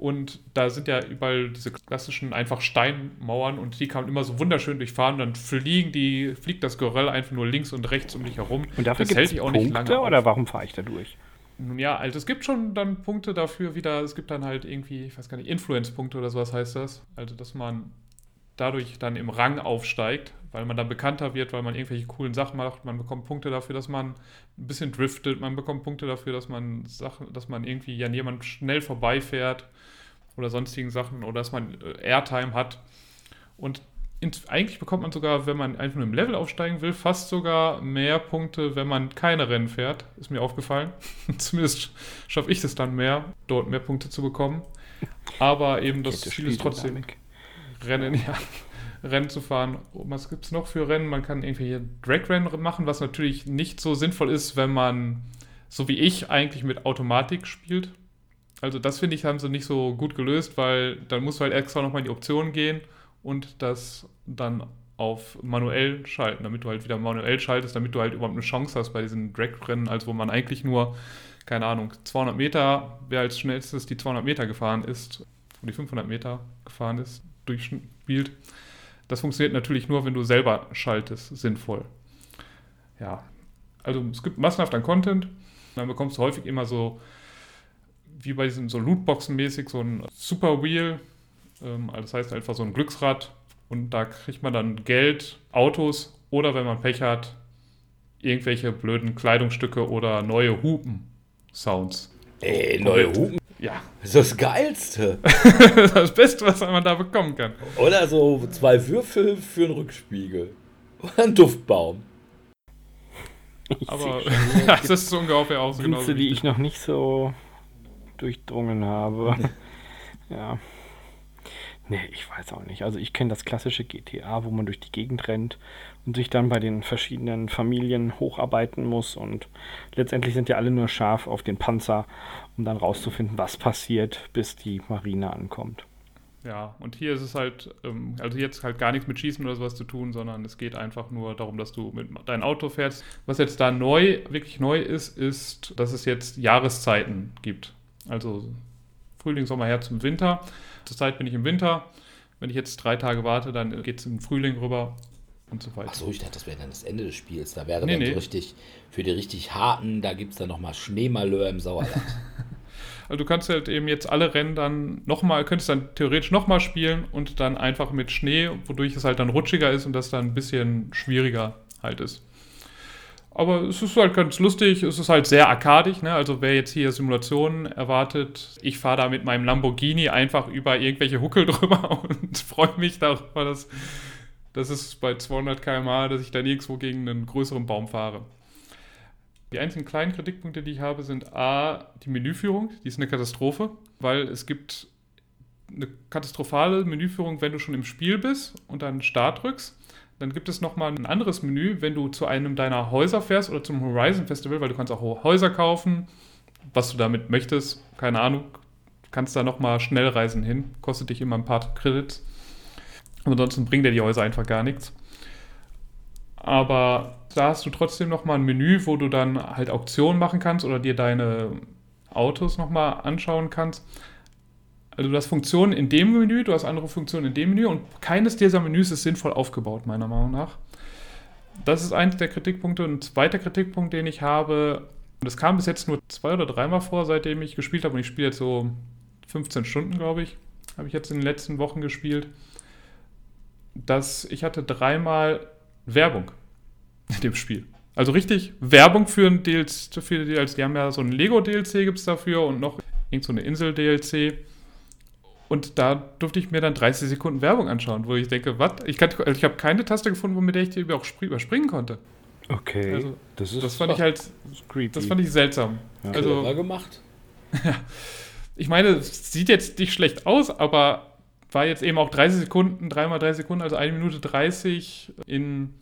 und da sind ja überall diese klassischen einfach Steinmauern und die kann man immer so wunderschön durchfahren. Dann fliegen die, fliegt das Geröll einfach nur links und rechts um dich herum. Und dafür das hält sich auch Punkte, nicht lange. Oder auf. warum fahre ich da durch? Nun ja, also es gibt schon dann Punkte dafür wieder, es gibt dann halt irgendwie, ich weiß gar nicht, Influence-Punkte oder sowas heißt das. Also, dass man dadurch dann im Rang aufsteigt, weil man dann bekannter wird, weil man irgendwelche coolen Sachen macht. Man bekommt Punkte dafür, dass man ein bisschen driftet. Man bekommt Punkte dafür, dass man Sachen, dass man irgendwie an jemand schnell vorbeifährt oder sonstigen Sachen oder dass man äh, Airtime hat. Und in, eigentlich bekommt man sogar, wenn man einfach nur im Level aufsteigen will, fast sogar mehr Punkte, wenn man keine Rennen fährt. Ist mir aufgefallen. (laughs) Zumindest schaffe ich es dann mehr, dort mehr Punkte zu bekommen. Aber eben das Ziel ist trotzdem Rennen, ja. (laughs) Rennen zu fahren. Was gibt es noch für Rennen? Man kann irgendwelche Drag-Rennen machen, was natürlich nicht so sinnvoll ist, wenn man, so wie ich, eigentlich mit Automatik spielt. Also das finde ich, haben sie nicht so gut gelöst, weil dann musst du halt extra nochmal in die Optionen gehen und das dann auf manuell schalten, damit du halt wieder manuell schaltest, damit du halt überhaupt eine Chance hast bei diesen Drag-Rennen, als wo man eigentlich nur, keine Ahnung, 200 Meter, wer als schnellstes die 200 Meter gefahren ist, wo die 500 Meter gefahren ist, durchspielt. Das funktioniert natürlich nur, wenn du selber schaltest, sinnvoll. Ja, also es gibt massenhaft an Content. Dann bekommst du häufig immer so wie bei diesen so Lootboxen-mäßig so ein Super Wheel. Ähm, also das heißt einfach so ein Glücksrad. Und da kriegt man dann Geld, Autos oder wenn man Pech hat, irgendwelche blöden Kleidungsstücke oder neue Hupen-Sounds. Ey, neue Hupen? Ja. Das ist das Geilste. (laughs) das Beste, was man da bekommen kann. Oder so zwei Würfel für einen Rückspiegel. Oder ein Duftbaum. Aber (laughs) das ist so ungefähr auch so genau. die ich noch nicht so durchdrungen habe. (laughs) ja. Nee, ich weiß auch nicht. Also ich kenne das klassische GTA, wo man durch die Gegend rennt und sich dann bei den verschiedenen Familien hocharbeiten muss und letztendlich sind ja alle nur scharf auf den Panzer, um dann rauszufinden, was passiert, bis die Marine ankommt. Ja, und hier ist es halt, ähm, also jetzt halt gar nichts mit Schießen oder sowas zu tun, sondern es geht einfach nur darum, dass du mit dein Auto fährst. Was jetzt da neu, wirklich neu ist, ist, dass es jetzt Jahreszeiten gibt. Also Frühling, Sommer, Herbst und Winter. Zurzeit bin ich im Winter. Wenn ich jetzt drei Tage warte, dann geht es im Frühling rüber und so weiter. Achso, ich dachte, das wäre dann das Ende des Spiels. Da wäre nee, dann nee. so richtig, für die richtig harten, da gibt es dann nochmal Schneemalheur im Sauerland. (laughs) also du kannst halt eben jetzt alle Rennen dann nochmal, könntest dann theoretisch nochmal spielen und dann einfach mit Schnee, wodurch es halt dann rutschiger ist und das dann ein bisschen schwieriger halt ist. Aber es ist halt ganz lustig, es ist halt sehr arkadig, ne? Also wer jetzt hier Simulationen erwartet, ich fahre da mit meinem Lamborghini einfach über irgendwelche Huckel (laughs) drüber und freue mich darüber, dass Das ist bei 200 km/h, dass ich da nirgendwo gegen einen größeren Baum fahre. Die einzigen kleinen Kritikpunkte, die ich habe, sind A, die Menüführung, die ist eine Katastrophe, weil es gibt eine katastrophale Menüführung, wenn du schon im Spiel bist und dann Start drückst. Dann gibt es nochmal ein anderes Menü, wenn du zu einem deiner Häuser fährst oder zum Horizon Festival, weil du kannst auch Häuser kaufen, was du damit möchtest, keine Ahnung. Kannst da nochmal Schnellreisen hin, kostet dich immer ein paar Credits. Ansonsten bringt dir die Häuser einfach gar nichts. Aber da hast du trotzdem nochmal ein Menü, wo du dann halt Auktionen machen kannst oder dir deine Autos nochmal anschauen kannst. Also du hast Funktionen in dem Menü, du hast andere Funktionen in dem Menü und keines dieser Menüs ist sinnvoll aufgebaut, meiner Meinung nach. Das ist eins der Kritikpunkte. Und ein zweiter Kritikpunkt, den ich habe, das kam bis jetzt nur zwei oder dreimal vor, seitdem ich gespielt habe. Und ich spiele jetzt so 15 Stunden, glaube ich, habe ich jetzt in den letzten Wochen gespielt. Dass ich hatte dreimal Werbung in dem Spiel. Also richtig Werbung für ein DLC, für DLC. die haben ja so ein Lego-DLC gibt es dafür und noch irgend so eine Insel-DLC. Und da durfte ich mir dann 30 Sekunden Werbung anschauen, wo ich denke, was? Ich, also ich habe keine Taste gefunden, mit der ich die auch überspringen konnte. Okay. Also, das, ist das fand ich halt, creepy. das fand ich seltsam. Ja. Also war gemacht. (laughs) ich meine, es sieht jetzt nicht schlecht aus, aber war jetzt eben auch 30 Sekunden, dreimal 30 Sekunden, also eine Minute 30 in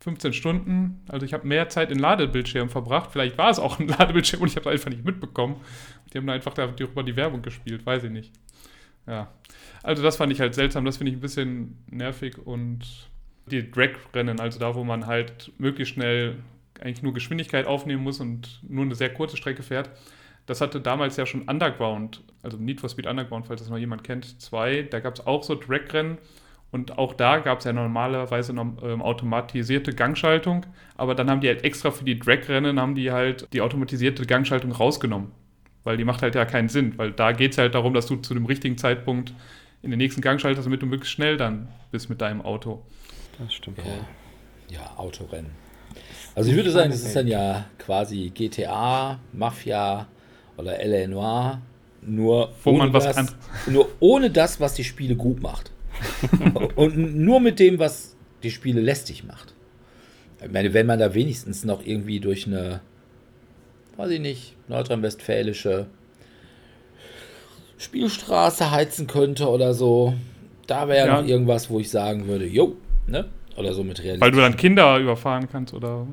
15 Stunden. Also ich habe mehr Zeit in Ladebildschirmen verbracht. Vielleicht war es auch ein (laughs) Ladebildschirm und ich habe es einfach nicht mitbekommen. Die haben einfach darüber die Werbung gespielt, weiß ich nicht. Ja. Also das fand ich halt seltsam, das finde ich ein bisschen nervig und die Drag-Rennen, also da, wo man halt möglichst schnell eigentlich nur Geschwindigkeit aufnehmen muss und nur eine sehr kurze Strecke fährt, das hatte damals ja schon Underground, also Need for Speed Underground, falls das mal jemand kennt, zwei. Da gab es auch so Drag-Rennen und auch da gab es ja normalerweise noch, ähm, automatisierte Gangschaltung, aber dann haben die halt extra für die Drag-Rennen haben die halt die automatisierte Gangschaltung rausgenommen, weil die macht halt ja keinen Sinn, weil da geht es halt darum, dass du zu dem richtigen Zeitpunkt in den nächsten Gang schaltest, damit du möglichst schnell dann bist mit deinem Auto. Das stimmt. Ja, ja Autorennen. Also ich würde sagen, das ist dann ja quasi GTA, Mafia oder L.A. Noir, nur, Wo ohne man was das, kann. nur ohne das, was die Spiele gut macht. (laughs) Und nur mit dem, was die Spiele lästig macht. Ich meine, wenn man da wenigstens noch irgendwie durch eine, weiß ich nicht, nordrhein-westfälische Spielstraße heizen könnte oder so, da wäre ja. noch irgendwas, wo ich sagen würde, jo, ne? Oder so mit Realität. Weil du dann Kinder überfahren kannst oder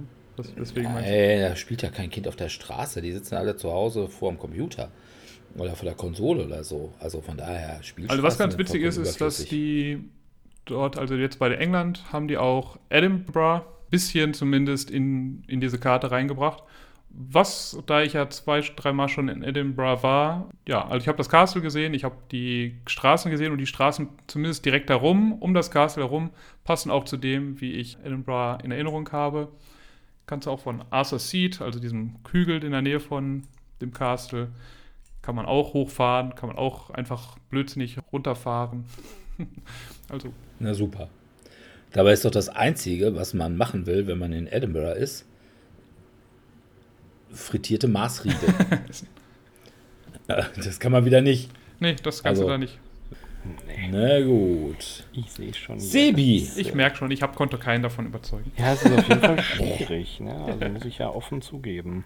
deswegen Nein, da spielt ja kein Kind auf der Straße. Die sitzen alle zu Hause vor dem Computer oder vor der Konsole oder so. Also von daher spielt Also was ganz witzig ist, ist, dass die dort, also jetzt bei der England, haben die auch Edinburgh bisschen zumindest in, in diese Karte reingebracht. Was, da ich ja zwei, dreimal schon in Edinburgh war, ja, also ich habe das Castle gesehen, ich habe die Straßen gesehen und die Straßen zumindest direkt herum, um das Castle herum, passen auch zu dem, wie ich Edinburgh in Erinnerung habe. Kannst du auch von Arthur Seat, also diesem Hügel in der Nähe von dem Castle, kann man auch hochfahren, kann man auch einfach blödsinnig runterfahren. (laughs) also. Na super. Dabei ist doch das Einzige, was man machen will, wenn man in Edinburgh ist, frittierte Maßriegel. (laughs) das kann man wieder nicht. Nee, das kannst also, du da nicht. Nee. Na gut. Ich sehe schon. Sebi. Ich merke schon, ich hab, konnte keinen davon überzeugen. Ja, es ist auf jeden Fall (laughs) schwierig. Ne? Also muss ich ja offen zugeben.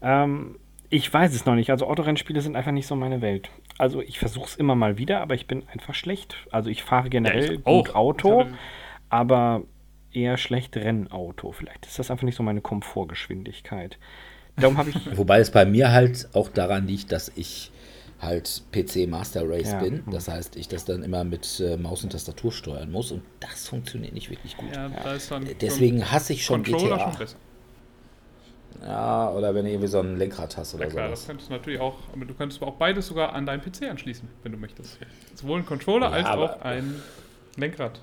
Ähm, ich weiß es noch nicht. Also Autorennspiele sind einfach nicht so meine Welt. Also ich versuche es immer mal wieder, aber ich bin einfach schlecht. Also ich fahre generell ja, ich gut Auto, aber eher schlecht Rennauto. Vielleicht ist das einfach nicht so meine Komfortgeschwindigkeit. Darum habe ich. Wobei es bei mir halt auch daran liegt, dass ich halt PC Master Race ja. bin. Das heißt, ich das dann immer mit äh, Maus und Tastatur steuern muss und das funktioniert nicht wirklich gut. Ja, Deswegen hasse ich schon Controller GTA. Schon besser. Ja, oder wenn du irgendwie so ein Lenkrad hast oder so. Ja klar, sowas. das könntest du natürlich auch, aber du könntest auch beides sogar an deinen PC anschließen, wenn du möchtest. Sowohl ein Controller ja, als auch ein Lenkrad,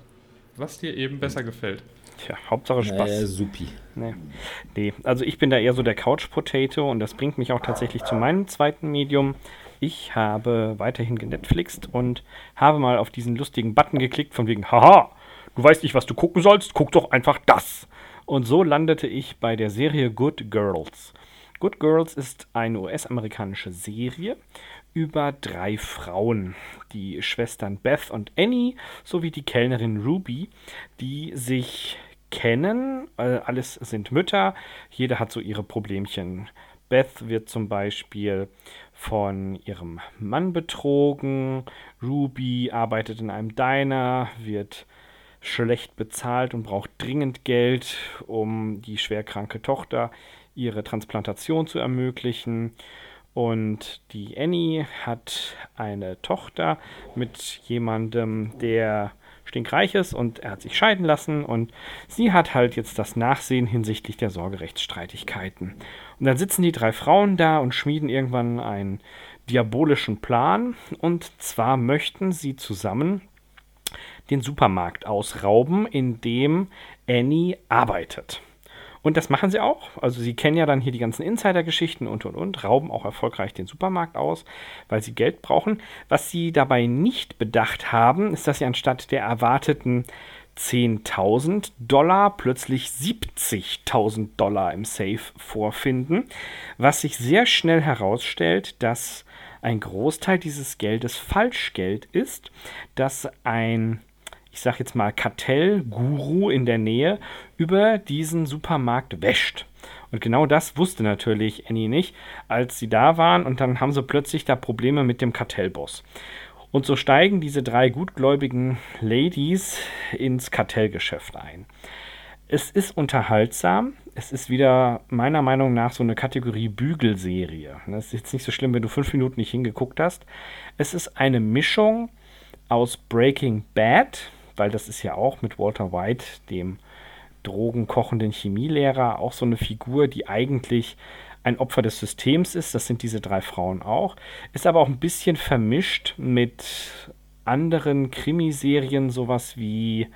was dir eben besser gefällt. Tja, Hauptsache Spaß. Äh, supi. Nee. nee, also ich bin da eher so der Couch-Potato und das bringt mich auch tatsächlich zu meinem zweiten Medium. Ich habe weiterhin genetflixt und habe mal auf diesen lustigen Button geklickt, von wegen, haha, du weißt nicht, was du gucken sollst, guck doch einfach das. Und so landete ich bei der Serie Good Girls. Good Girls ist eine US-amerikanische Serie über drei Frauen, die Schwestern Beth und Annie sowie die Kellnerin Ruby, die sich kennen. Äh, alles sind Mütter, jeder hat so ihre Problemchen. Beth wird zum Beispiel von ihrem Mann betrogen, Ruby arbeitet in einem Diner, wird schlecht bezahlt und braucht dringend Geld, um die schwerkranke Tochter ihre Transplantation zu ermöglichen. Und die Annie hat eine Tochter mit jemandem, der stinkreich ist und er hat sich scheiden lassen und sie hat halt jetzt das Nachsehen hinsichtlich der Sorgerechtsstreitigkeiten. Und dann sitzen die drei Frauen da und schmieden irgendwann einen diabolischen Plan und zwar möchten sie zusammen den Supermarkt ausrauben, in dem Annie arbeitet. Und das machen sie auch. Also sie kennen ja dann hier die ganzen Insider-Geschichten und und und, rauben auch erfolgreich den Supermarkt aus, weil sie Geld brauchen. Was sie dabei nicht bedacht haben, ist, dass sie anstatt der erwarteten 10.000 Dollar plötzlich 70.000 Dollar im Safe vorfinden, was sich sehr schnell herausstellt, dass ein Großteil dieses Geldes Falschgeld ist, dass ein ich sag jetzt mal, Kartellguru in der Nähe über diesen Supermarkt wäscht. Und genau das wusste natürlich Annie nicht, als sie da waren und dann haben sie plötzlich da Probleme mit dem Kartellboss. Und so steigen diese drei gutgläubigen Ladies ins Kartellgeschäft ein. Es ist unterhaltsam. Es ist wieder meiner Meinung nach so eine Kategorie Bügelserie. Das ist jetzt nicht so schlimm, wenn du fünf Minuten nicht hingeguckt hast. Es ist eine Mischung aus Breaking Bad, weil das ist ja auch mit Walter White, dem drogenkochenden Chemielehrer, auch so eine Figur, die eigentlich ein Opfer des Systems ist. Das sind diese drei Frauen auch. Ist aber auch ein bisschen vermischt mit anderen Krimiserien, sowas wie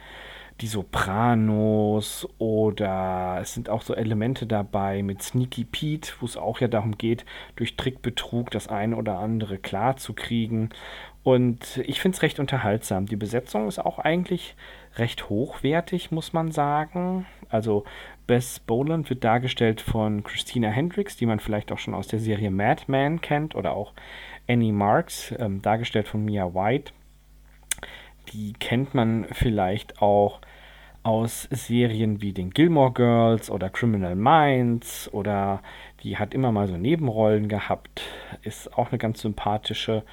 die Sopranos oder es sind auch so Elemente dabei mit Sneaky Pete, wo es auch ja darum geht, durch Trickbetrug das eine oder andere klar zu kriegen. Und ich finde es recht unterhaltsam. Die Besetzung ist auch eigentlich recht hochwertig, muss man sagen. Also Bess Boland wird dargestellt von Christina Hendricks, die man vielleicht auch schon aus der Serie Mad Men kennt, oder auch Annie Marks, ähm, dargestellt von Mia White. Die kennt man vielleicht auch aus Serien wie den Gilmore Girls oder Criminal Minds oder die hat immer mal so Nebenrollen gehabt, ist auch eine ganz sympathische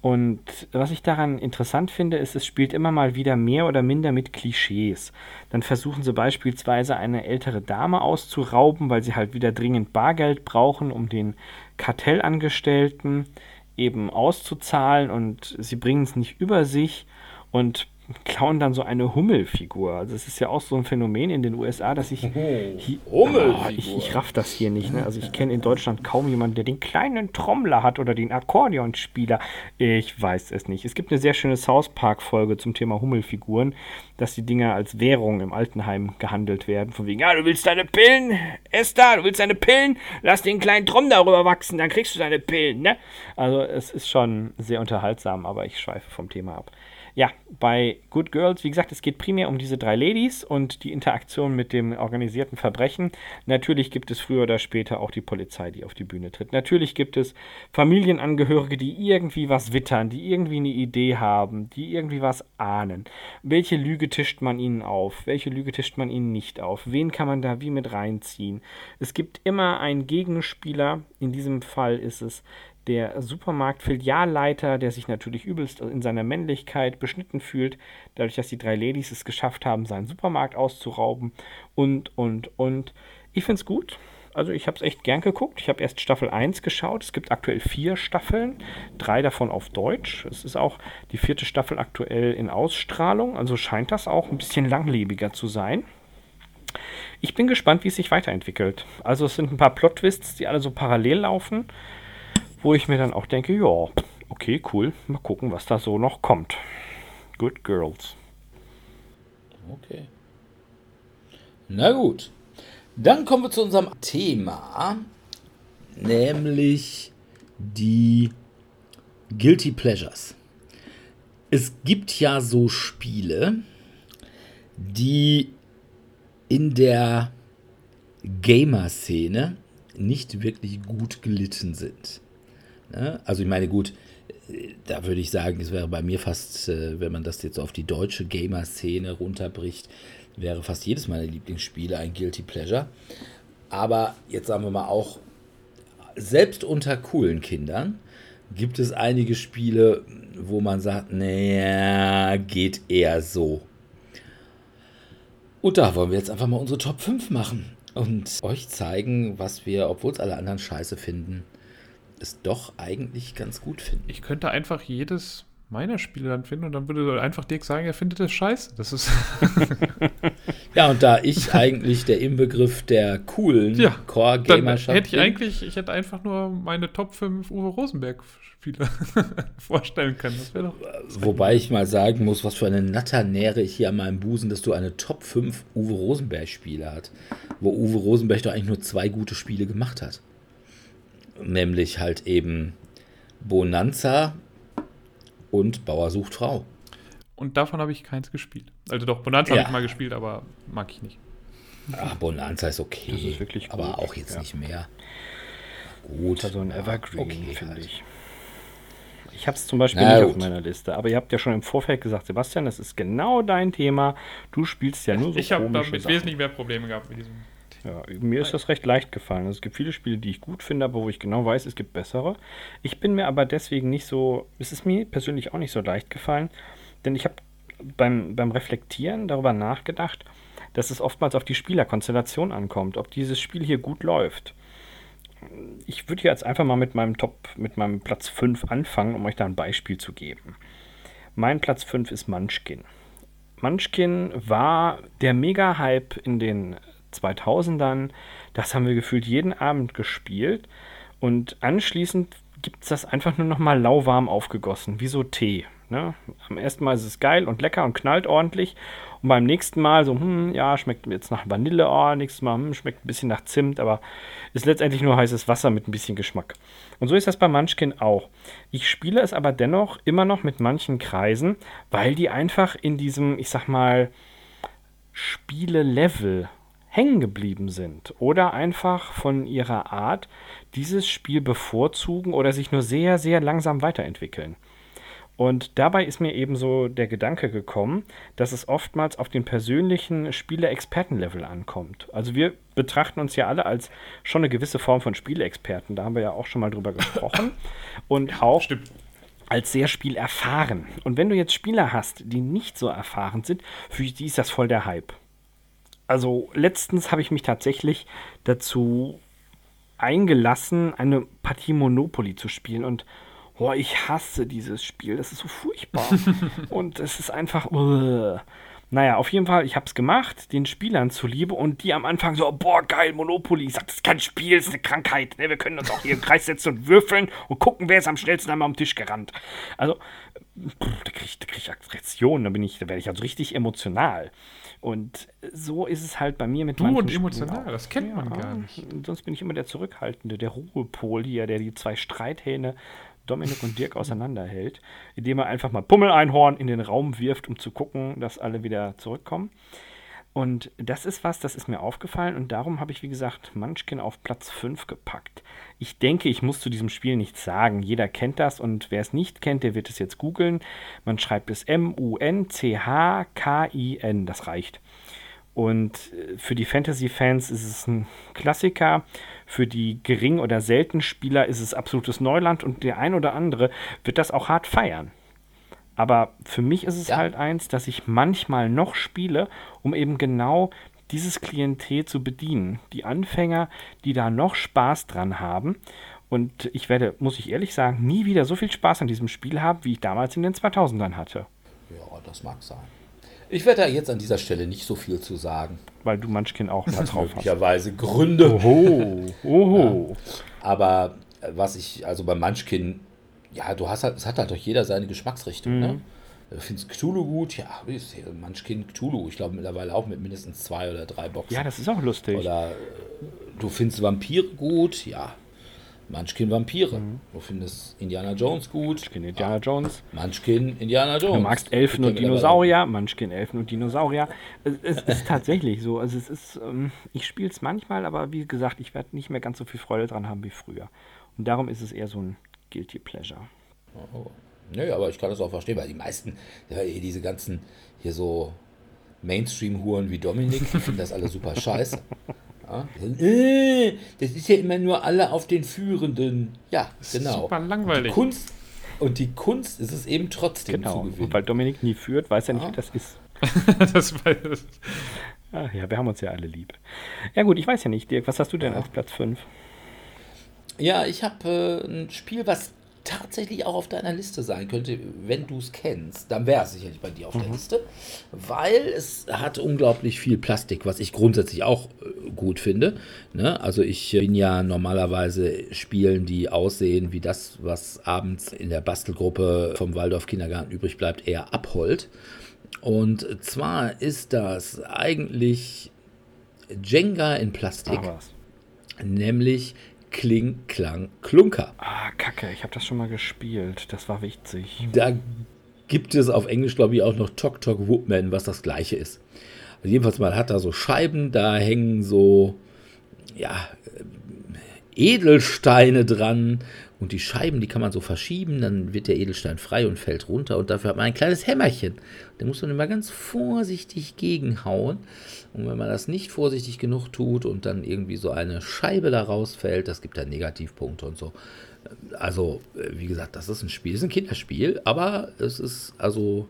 und was ich daran interessant finde, ist, es spielt immer mal wieder mehr oder minder mit Klischees. Dann versuchen sie beispielsweise eine ältere Dame auszurauben, weil sie halt wieder dringend Bargeld brauchen, um den Kartellangestellten eben auszuzahlen und sie bringen es nicht über sich und klauen dann so eine Hummelfigur. Also es ist ja auch so ein Phänomen in den USA, dass ich oh, oh, ich, ich raff das hier nicht. Ne? Also ich kenne in Deutschland kaum jemanden, der den kleinen Trommler hat oder den Akkordeonspieler. Ich weiß es nicht. Es gibt eine sehr schöne South Park Folge zum Thema Hummelfiguren, dass die Dinger als Währung im Altenheim gehandelt werden. Von wegen, ja, du willst deine Pillen, Esther, du willst deine Pillen, lass den kleinen Tromm darüber wachsen, dann kriegst du deine Pillen, ne? Also es ist schon sehr unterhaltsam, aber ich schweife vom Thema ab ja, bei Good Girls, wie gesagt, es geht primär um diese drei Ladies und die Interaktion mit dem organisierten Verbrechen. Natürlich gibt es früher oder später auch die Polizei, die auf die Bühne tritt. Natürlich gibt es Familienangehörige, die irgendwie was wittern, die irgendwie eine Idee haben, die irgendwie was ahnen. Welche Lüge tischt man ihnen auf? Welche Lüge tischt man ihnen nicht auf? Wen kann man da wie mit reinziehen? Es gibt immer einen Gegenspieler. In diesem Fall ist es der Supermarkt-Filialleiter, der sich natürlich übelst in seiner Männlichkeit beschnitten fühlt, dadurch, dass die drei Ladies es geschafft haben, seinen Supermarkt auszurauben und, und, und. Ich finde es gut. Also ich habe es echt gern geguckt. Ich habe erst Staffel 1 geschaut. Es gibt aktuell vier Staffeln, drei davon auf Deutsch. Es ist auch die vierte Staffel aktuell in Ausstrahlung. Also scheint das auch ein bisschen langlebiger zu sein. Ich bin gespannt, wie es sich weiterentwickelt. Also es sind ein paar Plot-Twists, die alle so parallel laufen wo ich mir dann auch denke, ja, okay, cool, mal gucken, was da so noch kommt. Good Girls. Okay. Na gut. Dann kommen wir zu unserem Thema, nämlich die Guilty Pleasures. Es gibt ja so Spiele, die in der Gamer-Szene nicht wirklich gut gelitten sind. Ne? Also ich meine, gut, da würde ich sagen, es wäre bei mir fast, äh, wenn man das jetzt auf die deutsche Gamer-Szene runterbricht, wäre fast jedes meiner Lieblingsspiele ein Guilty Pleasure. Aber jetzt sagen wir mal auch, selbst unter coolen Kindern gibt es einige Spiele, wo man sagt, naja, geht eher so. Und da wollen wir jetzt einfach mal unsere Top 5 machen und euch zeigen, was wir, obwohl es alle anderen scheiße finden, es doch eigentlich ganz gut finden. Ich könnte einfach jedes meiner Spiele dann finden und dann würde einfach Dirk sagen, er findet das scheiße. Das ist. (laughs) ja, und da ich eigentlich der Inbegriff der coolen ja, Core-Gamerschaft hätte ich eigentlich, ich hätte einfach nur meine Top 5 Uwe Rosenberg-Spiele (laughs) vorstellen können. Das doch Wobei ich mal sagen muss, was für eine Natternähre ich hier an meinem Busen, dass du eine Top 5 Uwe Rosenberg-Spiele hast, wo Uwe Rosenberg doch eigentlich nur zwei gute Spiele gemacht hat. Nämlich halt eben Bonanza und Bauer sucht Frau. Und davon habe ich keins gespielt. Also doch, Bonanza ja. habe ich mal gespielt, aber mag ich nicht. Ach, Bonanza ist okay. Das ist wirklich gut. Aber auch jetzt ja. nicht mehr. Gut. Also ein Evergreen, okay, finde halt. ich. Ich habe es zum Beispiel Na, nicht gut. auf meiner Liste, aber ihr habt ja schon im Vorfeld gesagt, Sebastian, das ist genau dein Thema. Du spielst ja nur so Ich habe damit Sachen. wesentlich mehr Probleme gehabt mit diesem ja, mir ist das recht leicht gefallen. Also es gibt viele Spiele, die ich gut finde, aber wo ich genau weiß, es gibt bessere. Ich bin mir aber deswegen nicht so, es ist mir persönlich auch nicht so leicht gefallen, denn ich habe beim, beim Reflektieren darüber nachgedacht, dass es oftmals auf die Spielerkonstellation ankommt, ob dieses Spiel hier gut läuft. Ich würde jetzt einfach mal mit meinem Top, mit meinem Platz 5 anfangen, um euch da ein Beispiel zu geben. Mein Platz 5 ist Munchkin. Munchkin war der Mega-Hype in den 2000ern. Das haben wir gefühlt jeden Abend gespielt. Und anschließend gibt es das einfach nur noch mal lauwarm aufgegossen, wie so Tee. Ne? Am ersten Mal ist es geil und lecker und knallt ordentlich. Und beim nächsten Mal so, hm, ja, schmeckt jetzt nach Vanille, oh, nächstes Mal, hm, schmeckt ein bisschen nach Zimt, aber ist letztendlich nur heißes Wasser mit ein bisschen Geschmack. Und so ist das bei Munchkin auch. Ich spiele es aber dennoch immer noch mit manchen Kreisen, weil die einfach in diesem, ich sag mal, Spiele-Level hängen geblieben sind oder einfach von ihrer Art dieses Spiel bevorzugen oder sich nur sehr, sehr langsam weiterentwickeln. Und dabei ist mir eben so der Gedanke gekommen, dass es oftmals auf den persönlichen Spiele-Experten-Level ankommt. Also wir betrachten uns ja alle als schon eine gewisse Form von Spieleexperten. Da haben wir ja auch schon mal drüber (laughs) gesprochen. Und auch Stimmt. als sehr spielerfahren. Und wenn du jetzt Spieler hast, die nicht so erfahren sind, für die ist das voll der Hype also letztens habe ich mich tatsächlich dazu eingelassen, eine Partie Monopoly zu spielen und oh, ich hasse dieses Spiel, das ist so furchtbar (laughs) und es ist einfach uh. Naja, auf jeden Fall, ich habe es gemacht, den Spielern zuliebe und die am Anfang so, boah, geil, Monopoly. Ich sag, das ist kein Spiel, das ist eine Krankheit. Ne? Wir können uns auch hier im Kreis setzen und würfeln und gucken, wer ist am schnellsten einmal am Tisch gerannt. Also, pff, da kriege ich, krieg ich Aggression, da, da werde ich also richtig emotional. Und so ist es halt bei mir mit du manchen und emotional, auch. das kennt ja, man gar nicht. Sonst bin ich immer der Zurückhaltende, der Ruhepol hier, der die zwei Streithähne Dominik und Dirk (laughs) auseinanderhält, indem er einfach mal Pummel-Einhorn in den Raum wirft, um zu gucken, dass alle wieder zurückkommen. Und das ist was, das ist mir aufgefallen und darum habe ich, wie gesagt, Munchkin auf Platz 5 gepackt. Ich denke, ich muss zu diesem Spiel nichts sagen. Jeder kennt das und wer es nicht kennt, der wird es jetzt googeln. Man schreibt es M-U-N-C-H-K-I-N. Das reicht. Und äh, für die Fantasy-Fans ist es ein Klassiker. Für die Gering- oder selten Spieler ist es absolutes Neuland und der ein oder andere wird das auch hart feiern. Aber für mich ist es ja. halt eins, dass ich manchmal noch spiele, um eben genau dieses Klientel zu bedienen. Die Anfänger, die da noch Spaß dran haben. Und ich werde, muss ich ehrlich sagen, nie wieder so viel Spaß an diesem Spiel haben, wie ich damals in den 2000ern hatte. Ja, das mag sein. Ich werde da jetzt an dieser Stelle nicht so viel zu sagen. Weil du Munchkin auch (laughs) da drauf hast. Möglicherweise Gründe. Oho, oho. Ja. Aber äh, was ich, also bei Munchkin ja, du hast halt, es hat halt doch jeder seine Geschmacksrichtung, ne? mhm. ne? Du findest Cthulhu gut, ja, Munchkin Cthulhu, ich glaube mittlerweile auch mit mindestens zwei oder drei Boxen. Ja, das ist auch lustig. Oder äh, du findest Vampire gut, ja, Munchkin Vampire. Mhm. Du findest Indiana Jones gut. Munchkin Indiana. Jones. Munchkin Indiana Jones. Du magst Elfen und Dinosaurier. Munchkin Elfen und Dinosaurier. Es, es ist tatsächlich so. Also es ist, ähm, ich spiele es manchmal, aber wie gesagt, ich werde nicht mehr ganz so viel Freude dran haben wie früher. Und darum ist es eher so ein Guilty Pleasure. Oh. Nö, aber ich kann das auch verstehen, weil die meisten, ja, diese ganzen hier so Mainstream-Huren wie Dominik, die finden das alle super scheiße. (laughs) Ja? Äh, das ist ja immer nur alle auf den Führenden. Ja, Das genau. ist super langweilig. Die Kunst, und die Kunst ist es eben trotzdem Genau. zu Und gewinnen. weil Dominik nie führt, weiß er nicht, Ja. wie das ist. (laughs) das war, das, Ach ja, wir haben uns ja alle lieb. Ja gut, ich weiß ja nicht, Dirk, was hast du denn als Platz 5? Ja, ich habe äh, ein Spiel, was tatsächlich auch auf deiner Liste sein könnte, wenn du es kennst, dann wäre es sicherlich bei dir auf der Liste, weil es hat unglaublich viel Plastik, was ich grundsätzlich auch äh, gut finde. Ne? Also ich bin ja normalerweise Spielen, die aussehen wie das, was abends in der Bastelgruppe vom Waldorf Kindergarten übrig bleibt, eher abholt. Und zwar ist das eigentlich Jenga in Plastik, Ah, was? nämlich Kling, Klang, Klunker. Ah, kacke, ich habe das schon mal gespielt. Das war witzig. Da gibt es auf Englisch, glaube ich, auch noch Tok Tok Woodman, was das gleiche ist. Also jedenfalls, man hat da so Scheiben, da hängen so, ja, äh, Edelsteine dran. Und die Scheiben, die kann man so verschieben, dann wird der Edelstein frei und fällt runter. Und dafür hat man ein kleines Hämmerchen. Da muss man immer ganz vorsichtig gegenhauen. Und wenn man das nicht vorsichtig genug tut und dann irgendwie so eine Scheibe da rausfällt, das gibt dann Negativpunkte und so. Also, äh, wie gesagt, das ist ein Spiel, es ist ein Kinderspiel, aber es ist, also,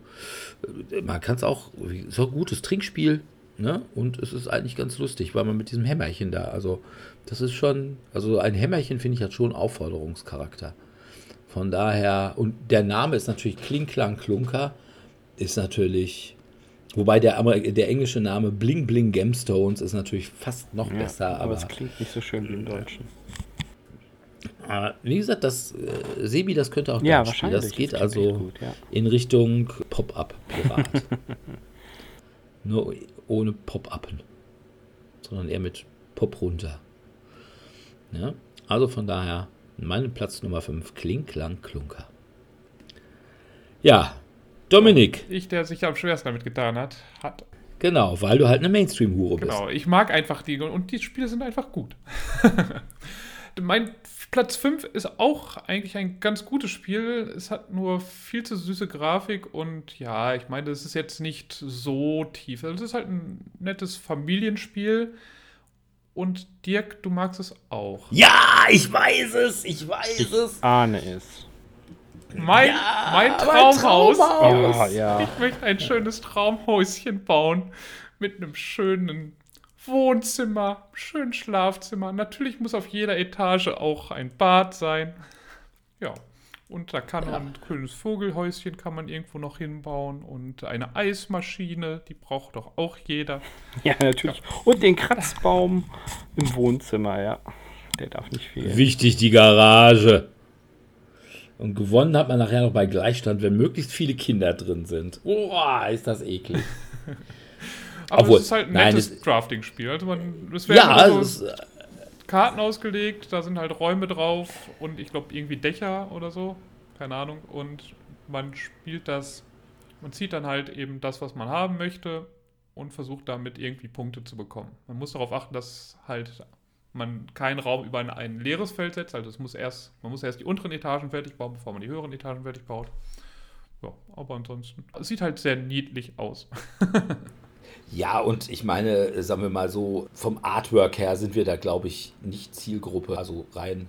äh, man kann es auch, auch ein gutes Trinkspiel, ne? Und es ist eigentlich ganz lustig, weil man mit diesem Hämmerchen da, also, das ist schon, also ein Hämmerchen, finde ich, hat schon Aufforderungscharakter. Von daher, und der Name ist natürlich Klinklang Klunker, ist natürlich, wobei der, der englische Name Bling Bling Gemstones ist natürlich fast noch Ja, besser, aber aber es klingt nicht so schön wie im Deutschen. äh, wie gesagt, das äh, Sebi, das könnte auch Ja, wahrscheinlich. Das geht Das also gut, ja. in Richtung Pop-up-Pirat. (laughs) Nur ohne Pop-Upen, sondern eher mit Pop runter. Ja? Also von daher, mein Platz Nummer 5, Kling, Klang, Klunker. Ja, Dominik, ich, der sich am schwersten damit getan hat, hat. genau, weil du halt eine Mainstream-Hure bist. Genau, ich mag einfach die und die Spiele sind einfach gut. (laughs) mein Platz 5 ist auch eigentlich ein ganz gutes Spiel. Es hat nur viel zu süße Grafik und ja, ich meine, es ist jetzt nicht so tief. Also es ist halt ein nettes Familienspiel. Und Dirk, du magst es auch. Ja, ich weiß es, ich weiß es. Ahne es. Mein, Ja, mein mein Traumhaus. Traumhaus. Ja, ja. (laughs) Ich möchte ein schönes Traumhäuschen bauen mit einem schönen Wohnzimmer, schönen Schlafzimmer. Natürlich muss auf jeder Etage auch ein Bad sein. Ja, und da kann man ein schönes Vogelhäuschen kann man irgendwo noch hinbauen und eine Eismaschine, die braucht doch auch jeder. (laughs) Ja, natürlich. Und den Kratzbaum im Wohnzimmer, ja. Der darf nicht fehlen. Wichtig, die Garage. Und gewonnen hat man nachher noch bei Gleichstand, wenn möglichst viele Kinder drin sind. Boah, ist das eklig. (laughs) Aber Obwohl, es ist halt ein nein, nettes es- Drafting-Spiel. Also man, es werden Ja, also es ist, Karten ausgelegt, da sind halt Räume drauf und ich glaube irgendwie Dächer oder so, keine Ahnung. Und man spielt das, man zieht dann halt eben das, was man haben möchte und versucht damit irgendwie Punkte zu bekommen. Man muss darauf achten, dass halt man keinen Raum über ein, ein leeres Feld setzt. Also es muss erst, man muss erst die unteren Etagen fertig bauen, bevor man die höheren Etagen fertig baut. Ja, aber ansonsten es sieht halt sehr niedlich aus. (laughs) ja, und ich meine, äh, sagen wir mal so, vom Artwork her sind wir da, glaube ich, nicht Zielgruppe, also rein,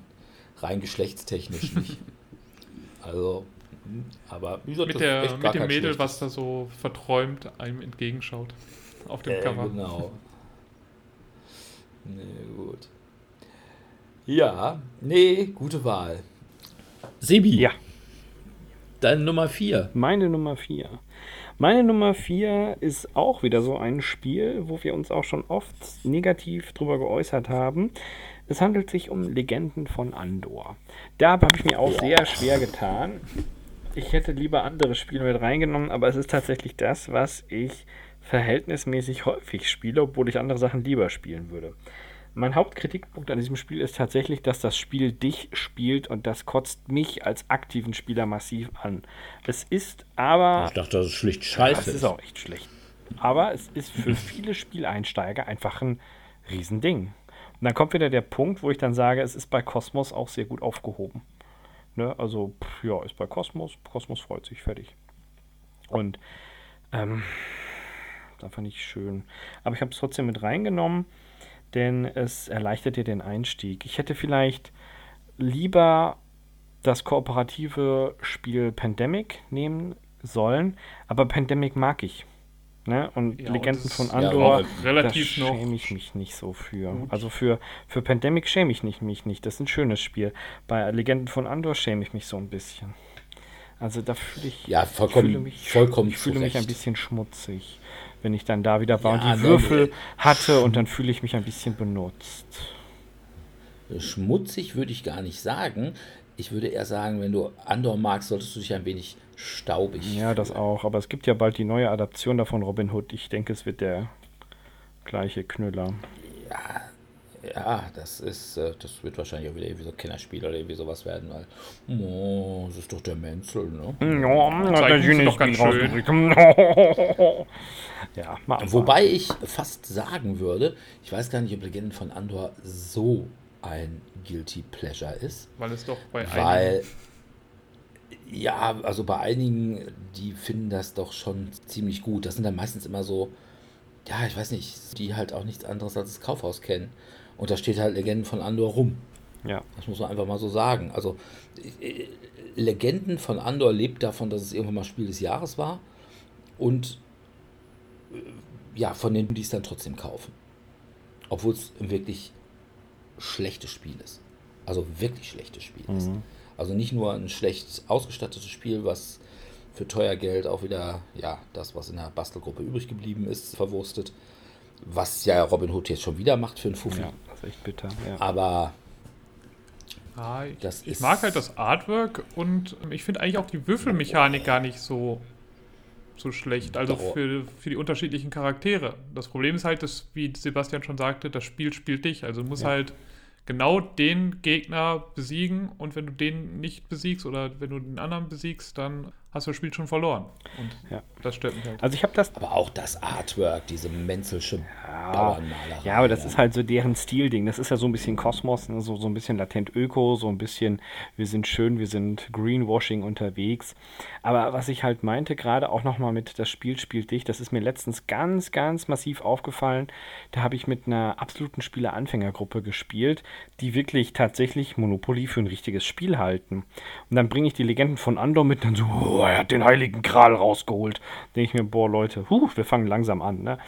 rein geschlechtstechnisch nicht. (laughs) also, hm, aber wie gesagt, mit der, echt gar mit dem Mädel, was da so verträumt einem entgegenschaut (laughs) auf dem Äh, Cover. genau. (laughs) Nee, gut. Ja, nee, gute Wahl. Sebi, Ja, deine Nummer 4. meine Nummer 4. Meine Nummer 4 ist auch wieder so ein Spiel, wo wir uns auch schon oft negativ drüber geäußert haben. Es handelt sich um Legenden von Andor. Da habe ich mir auch sehr schwer getan. Ich hätte lieber andere Spiele mit reingenommen, aber es ist tatsächlich das, was ich verhältnismäßig häufig spiele, obwohl ich andere Sachen lieber spielen würde. Mein Hauptkritikpunkt an diesem Spiel ist tatsächlich, dass das Spiel dich spielt und das kotzt mich als aktiven Spieler massiv an. Es ist aber Ich dachte, das ist schlicht das scheiße. ist auch echt schlecht. Aber es ist für (laughs) viele Spieleinsteiger einfach ein Riesending. Und dann kommt wieder der Punkt, wo ich dann sage, es ist bei Cosmos auch sehr gut aufgehoben. Ne? Also, pff, ja, ist bei Kosmos. Kosmos freut sich, fertig. Und ähm, das fand ich schön. Aber ich habe es trotzdem mit reingenommen, denn es erleichtert dir den Einstieg. Ich hätte vielleicht lieber das kooperative Spiel Pandemic nehmen sollen, aber Pandemic mag ich. Ne? Und ja, Legenden von Andor, ja, relativ da schäme ich mich nicht so für. Gut. Also für, für Pandemic schäme ich nicht, mich nicht. Das ist ein schönes Spiel. Bei Legenden von Andor schäme ich mich so ein bisschen. Also da fühle ich, ja, vollkommen, fühle mich, vollkommen ich fühle mich ein bisschen schmutzig, wenn ich dann da wieder war ja, und die Würfel nee, hatte und dann fühle ich mich ein bisschen benutzt. Schmutzig würde ich gar nicht sagen. Ich würde eher sagen, wenn du Andor magst, solltest du dich ein wenig staubig. Ja, das auch. Aber es gibt ja bald die neue Adaption davon, Robin Hood. Ich denke, es wird der gleiche Knüller. Ja, ja, das ist, äh, das wird wahrscheinlich auch wieder irgendwie so ein Kinderspiel oder irgendwie sowas werden, weil, oh, das ist doch der Menzel, ne? Ja, das ist doch ganz schön. (laughs) ja, Wobei ich fast sagen würde, ich weiß gar nicht, ob Legenden von Andor so ein Guilty Pleasure ist. Weil es doch bei weil, ja, also bei einigen, die finden das doch schon ziemlich gut. Das sind dann meistens immer so, ja, ich weiß nicht, die halt auch nichts anderes als das Kaufhaus kennen. Und da steht halt Legenden von Andor rum. Ja. Das muss man einfach mal so sagen. Also, äh, Legenden von Andor lebt davon, dass es irgendwann mal Spiel des Jahres war. Und äh, ja, von denen, die es dann trotzdem kaufen. Obwohl es ein wirklich schlechtes Spiel ist. Also wirklich schlechtes Spiel mhm. ist. Also nicht nur ein schlecht ausgestattetes Spiel, was für teuer Geld auch wieder, ja, das, was in der Bastelgruppe übrig geblieben ist, verwurstet. Was ja Robin Hood jetzt schon wieder macht für einen Fuffi. Ja, das ist echt bitter. Ja. Aber ah, ich, das ich mag halt das Artwork und ich finde eigentlich auch die Würfelmechanik gar nicht so, so schlecht. Also für, für die unterschiedlichen Charaktere. Das Problem ist halt, dass, wie Sebastian schon sagte, das Spiel spielt dich. Also du musst ja. halt genau den Gegner besiegen und wenn du den nicht besiegst oder wenn du den anderen besiegst, dann hast du das Spiel schon verloren. Und ja. das stört mich halt. Also ich habe das. Aber auch das Artwork, diese menzelsche ja, Bauernmalerei. Ja, aber das ist halt so deren Stilding. Das ist ja so ein bisschen Kosmos, ne? so, so ein bisschen latent Öko, so ein bisschen, wir sind schön, wir sind Greenwashing unterwegs. Aber was ich halt meinte, gerade auch nochmal mit das Spiel spielt dich, das ist mir letztens ganz, ganz massiv aufgefallen. Da habe ich mit einer absoluten Spieler-Anfängergruppe gespielt, die wirklich tatsächlich Monopoly für ein richtiges Spiel halten. Und dann bringe ich die Legenden von Andor mit, dann so, oh, er hat den heiligen Gral rausgeholt. Denke ich mir, boah, Leute, huh, wir fangen langsam an, ne?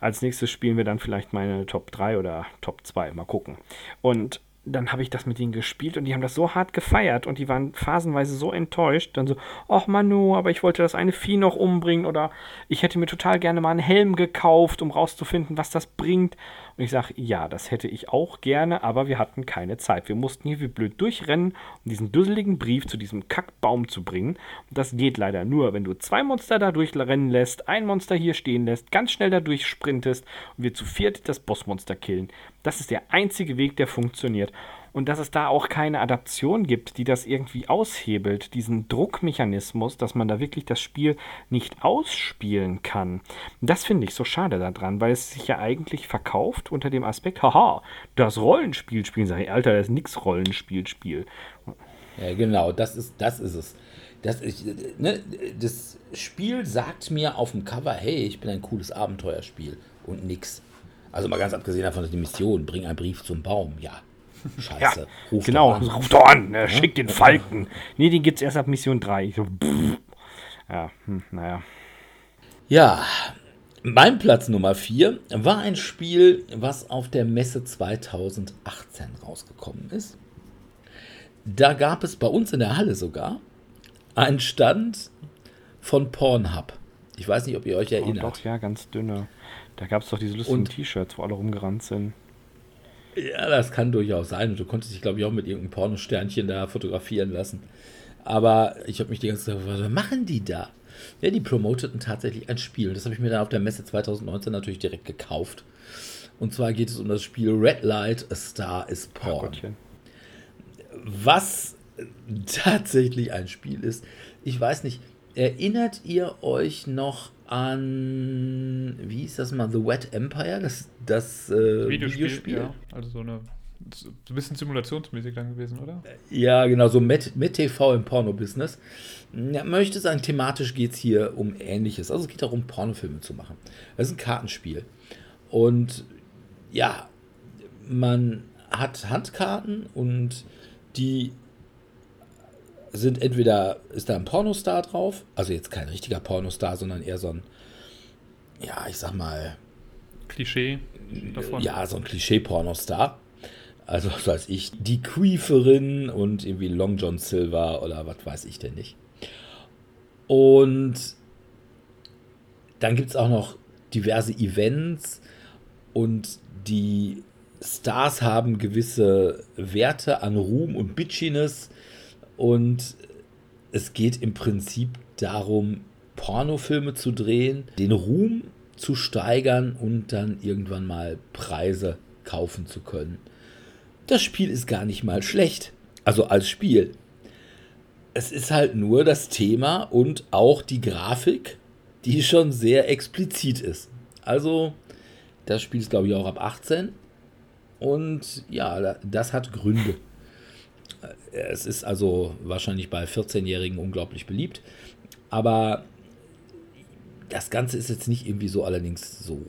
Als nächstes spielen wir dann vielleicht meine Top 3 oder Top 2. Mal gucken. Und dann habe ich das mit ihnen gespielt und die haben das so hart gefeiert und die waren phasenweise so enttäuscht. Dann so, ach Manu, aber ich wollte das eine Vieh noch umbringen oder ich hätte mir total gerne mal einen Helm gekauft, um rauszufinden, was das bringt. Und ich sage, ja, das hätte ich auch gerne, aber wir hatten keine Zeit. Wir mussten hier wie blöd durchrennen, um diesen dusseligen Brief zu diesem Kackbaum zu bringen. Und das geht leider nur, wenn du zwei Monster da durchrennen lässt, ein Monster hier stehen lässt, ganz schnell da durchsprintest und wir zu viert das Bossmonster killen. Das ist der einzige Weg, der funktioniert und dass es da auch keine Adaption gibt, die das irgendwie aushebelt, diesen Druckmechanismus, dass man da wirklich das Spiel nicht ausspielen kann. Das finde ich so schade daran, weil es sich ja eigentlich verkauft unter dem Aspekt, haha, das Rollenspiel spielen. Sag ich, Alter, das ist nix Rollenspiel-Spiel. Ja, genau, das ist, das ist es. Das, ich, ne, das Spiel sagt mir auf dem Cover, hey, ich bin ein cooles Abenteuerspiel und nix. Also mal ganz abgesehen davon, dass die Mission, bring einen Brief zum Baum, ja, Scheiße. Ja, ruf genau, doch ruf doch an. Ne? Schick den Falken. Nee, den gibt es erst ab Mission 3. So, ja, hm, naja. Ja, mein Platz Nummer 4 war ein Spiel, was auf der Messe 2018 rausgekommen ist. Da gab es bei uns in der Halle sogar einen Stand von Pornhub. Ich weiß nicht, ob ihr euch oh, erinnert. Doch, ja, ganz dünne. Da gab es doch diese lustigen T-Shirts, wo alle rumgerannt sind. Ja, das kann durchaus sein. Und du konntest dich, glaube ich, auch mit irgendeinem Pornosternchen da fotografieren lassen. Aber ich habe mich die ganze Zeit gefragt, was machen die da? Ja, die promoteten tatsächlich ein Spiel. Das habe ich mir dann auf der Messe 2019 natürlich direkt gekauft. Und zwar geht es um das Spiel Red Light, A Star is Porn. Was tatsächlich ein Spiel ist. Ich weiß nicht, erinnert ihr euch noch an, wie hieß das mal, The Wet Empire, das, das äh, Videospiel? Videospiel? Ja, also so eine ein bisschen simulationsmäßig dann gewesen, oder? Ja, genau, so mit, mit TV im Porno-Business. Ja, möchte sagen, thematisch geht es hier um Ähnliches. Also es geht darum, Pornofilme zu machen. Das ist ein Kartenspiel. Und ja, man hat Handkarten und die sind entweder, ist da ein Pornostar drauf, also jetzt kein richtiger Pornostar, sondern eher so ein, ja, ich sag mal. Klischee davon. Ja, so ein Klischee-Pornostar. Also, so als ich, die Queeferin und irgendwie Long John Silver oder was weiß ich denn nicht. Und dann gibt es auch noch diverse Events und die Stars haben gewisse Werte an Ruhm und Bitchiness und es geht im Prinzip darum, Pornofilme zu drehen, den Ruhm zu steigern und dann irgendwann mal Preise kaufen zu können. Das Spiel ist gar nicht mal schlecht. Also als Spiel. Es ist halt nur das Thema und auch die Grafik, die schon sehr explizit ist. Also, das Spiel ist, glaube ich, auch ab 18. Und ja, das hat Gründe. Es ist also wahrscheinlich bei 14-Jährigen unglaublich beliebt. Aber das Ganze ist jetzt nicht irgendwie so allerdings so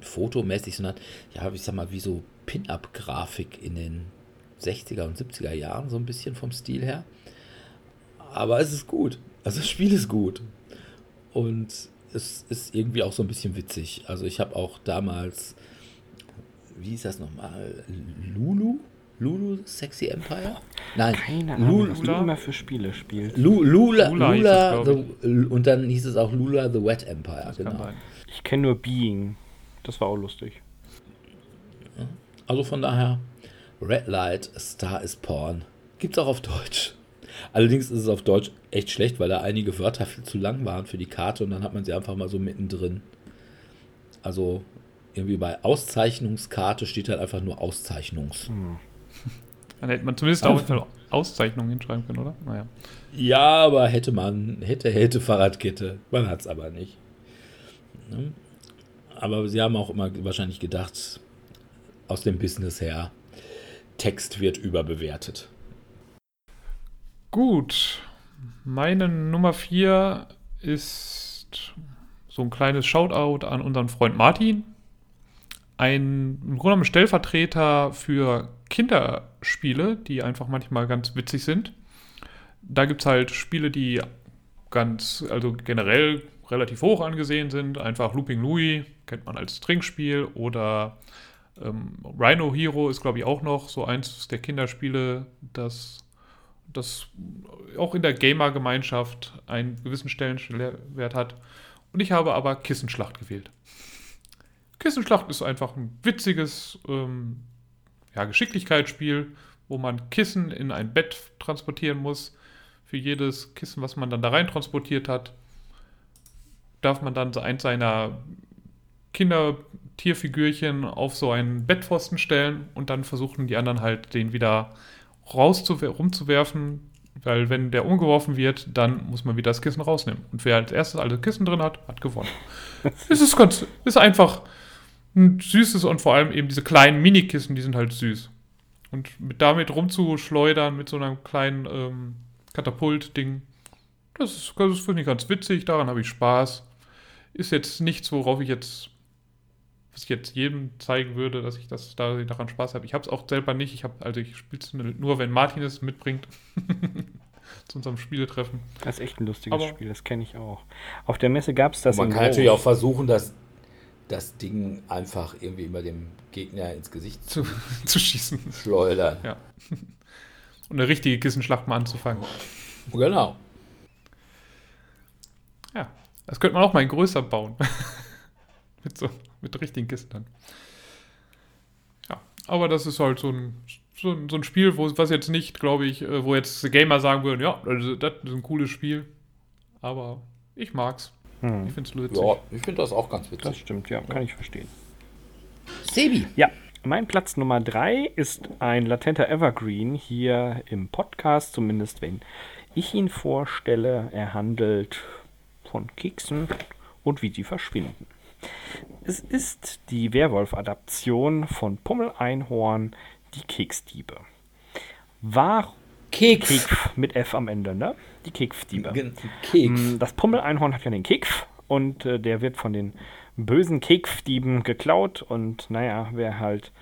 fotomäßig, sondern ja, ich sag mal, wie so Pin-Up-Grafik in den 60er und 70er Jahren, so ein bisschen vom Stil her. Aber es ist gut. Also das Spiel ist gut. Und es ist irgendwie auch so ein bisschen witzig. Also ich habe auch damals, wie hieß das nochmal? Lulu? Lulu Sexy Empire? Nein, keine Ahnung, Lula, was du immer für Spiele spielst. Lula, Lula, Lula the, und dann hieß es auch Lula the Wet Empire, das genau. Ich kenne nur Being. Das war auch lustig. Also von daher, Red Light, Star is Porn. Gibt's auch auf Deutsch. Allerdings ist es auf Deutsch echt schlecht, weil da einige Wörter viel zu lang waren für die Karte und dann hat man sie einfach mal so mittendrin. Also irgendwie bei Auszeichnungskarte steht halt einfach nur Auszeichnungs. Hm. Dann hätte man zumindest auch eine Auszeichnung hinschreiben können, oder? Naja. Ja, aber hätte man, hätte, hätte Fahrradkette. Man hat es aber nicht. Ne? Aber sie haben auch immer wahrscheinlich gedacht, aus dem Business her, Text wird überbewertet. Gut. Meine Nummer 4 ist so ein kleines Shoutout an unseren Freund Martin. Ein im Grunde genommen Stellvertreter für Kinderspiele, die einfach manchmal ganz witzig sind. Da gibt es halt Spiele, die ganz, also generell relativ hoch angesehen sind. Einfach Looping Louis, kennt man als Trinkspiel. Oder ähm, Rhino Hero ist, glaube ich, auch noch so eins der Kinderspiele, das, das auch in der Gamer-Gemeinschaft einen gewissen Stellenwert hat. Und ich habe aber Kissenschlacht gewählt. Kissenschlacht ist einfach ein witziges ähm, ja, Geschicklichkeitsspiel, wo man Kissen in ein Bett transportieren muss. Für jedes Kissen, was man dann da rein transportiert hat, darf man dann so eins seiner Kindertierfigürchen auf so einen Bettpfosten stellen und dann versuchen die anderen halt den wieder rumzuwerfen, weil wenn der umgeworfen wird, dann muss man wieder das Kissen rausnehmen. Und wer als erstes alle Kissen drin hat, hat gewonnen. (laughs) es ist ganz, ist einfach ein süßes und vor allem eben diese kleinen Minikissen, die sind halt süß. Und mit, damit rumzuschleudern mit so einem kleinen ähm, Katapult-Ding, das ist, das finde ich ganz witzig, daran habe ich Spaß. Ist jetzt nichts, worauf ich jetzt, was ich jetzt jedem zeigen würde, dass ich das da, daran Spaß habe. Ich habe es auch selber nicht. Ich habe, also ich spiele es nur, wenn Martin es mitbringt. (laughs) zu unserem Spieletreffen. Das ist echt ein lustiges Aber Spiel, das kenne ich auch. Auf der Messe gab es das. Man kann natürlich auch versuchen, das das Ding einfach irgendwie immer dem Gegner ins Gesicht zu, (laughs) zu schießen. Schleudern. Ja. (laughs) Und eine richtige Kissenschlacht mal anzufangen. Genau. Ja, das könnte man auch mal größer bauen. (laughs) mit so mit richtigen Kisten dann. Ja, aber das ist halt so ein, so ein, so ein Spiel, wo, was jetzt nicht, glaube ich, äh, wo jetzt Gamer sagen würden, ja, das ist ein cooles Spiel. Aber ich mag's. Hm. Ich finde es lustig. Ja, ich finde das auch ganz witzig. Das stimmt, ja, kann ich verstehen. Sebi. Ja, mein Platz Nummer drei ist ein latenter Evergreen hier im Podcast, zumindest wenn ich ihn vorstelle. Er handelt von Keksen und wie sie verschwinden. Es ist die Werwolf-Adaption von Pummel Einhorn, die Keksdiebe. War Keks. Keks mit F am Ende, ne? Die Keksdiebe. Keks. Mm, Das Pummeleinhorn hat ja den Keks und äh, der wird von den bösen Keksdieben geklaut und naja, wer halt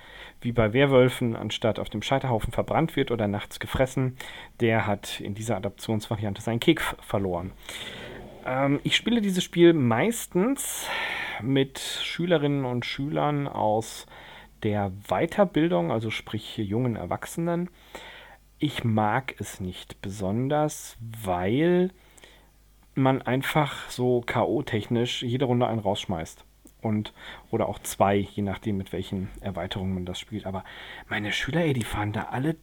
wie bei Werwölfen anstatt auf dem Scheiterhaufen verbrannt wird oder nachts gefressen, der hat in dieser Adaptionsvariante seinen Keks verloren. Ähm, ich spiele dieses Spiel meistens mit Schülerinnen und Schülern aus der Weiterbildung, also sprich jungen Erwachsenen. Ich mag es nicht besonders, weil man einfach so K.O.-technisch jede Runde einen rausschmeißt. Und, oder auch zwei, je nachdem, mit welchen Erweiterungen man das spielt. Aber meine Schüler, ey, die fahren da alle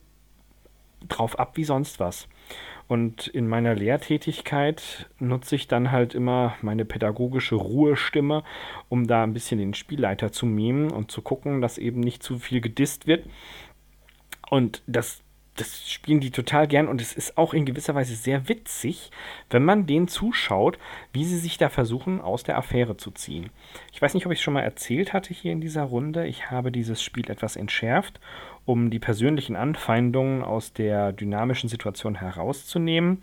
drauf ab wie sonst was. Und in meiner Lehrtätigkeit nutze ich dann halt immer meine pädagogische Ruhestimme, um da ein bisschen den Spielleiter zu mimen und zu gucken, dass eben nicht zu viel gedisst wird. Und das, das spielen die total gern und es ist auch in gewisser Weise sehr witzig, wenn man denen zuschaut, wie sie sich da versuchen, aus der Affäre zu ziehen. Ich weiß nicht, ob ich es schon mal erzählt hatte hier in dieser Runde. Ich habe dieses Spiel etwas entschärft, um die persönlichen Anfeindungen aus der dynamischen Situation herauszunehmen.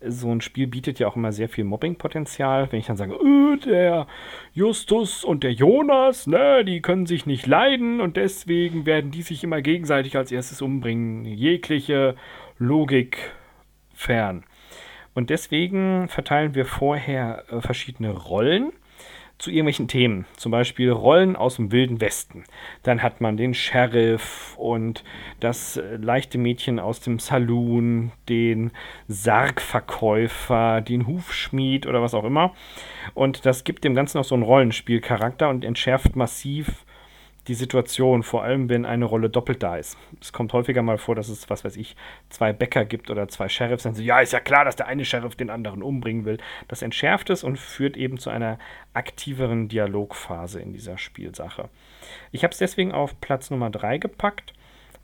So ein Spiel bietet ja auch immer sehr viel Mobbingpotenzial. Wenn ich dann sage, "Äh, der Justus und der Jonas, ne, die können sich nicht leiden und deswegen werden die sich immer gegenseitig als erstes umbringen. Jegliche Logik fern. Und deswegen verteilen wir vorher äh, verschiedene Rollen zu irgendwelchen Themen. Zum Beispiel Rollen aus dem Wilden Westen. Dann hat man den Sheriff und das äh, leichte Mädchen aus dem Saloon, den Sargverkäufer, den Hufschmied oder was auch immer. Und das gibt dem Ganzen auch so einen Rollenspielcharakter und entschärft massiv die Situation, vor allem wenn eine Rolle doppelt da ist. Es kommt häufiger mal vor, dass es, was weiß ich, zwei Bäcker gibt oder zwei Sheriffs. Dann so, ja, ist ja klar, dass der eine Sheriff den anderen umbringen will. Das entschärft es und führt eben zu einer aktiveren Dialogphase in dieser Spielsache. Ich habe es deswegen auf Platz Nummer 3 gepackt,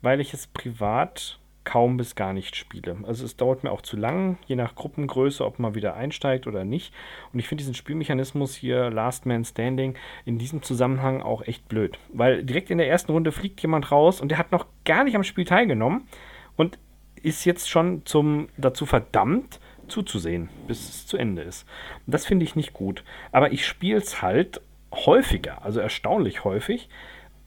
weil ich es privat kaum bis gar nicht spiele. Also es dauert mir auch zu lang, je nach Gruppengröße, ob man wieder einsteigt oder nicht. Und ich finde diesen Spielmechanismus hier, Last Man Standing, in diesem Zusammenhang auch echt blöd. Weil direkt in der ersten Runde fliegt jemand raus und der hat noch gar nicht am Spiel teilgenommen und ist jetzt schon zum, dazu verdammt, zuzusehen, bis es zu Ende ist. Das finde ich nicht gut. Aber ich spiele es halt häufiger, also erstaunlich häufig.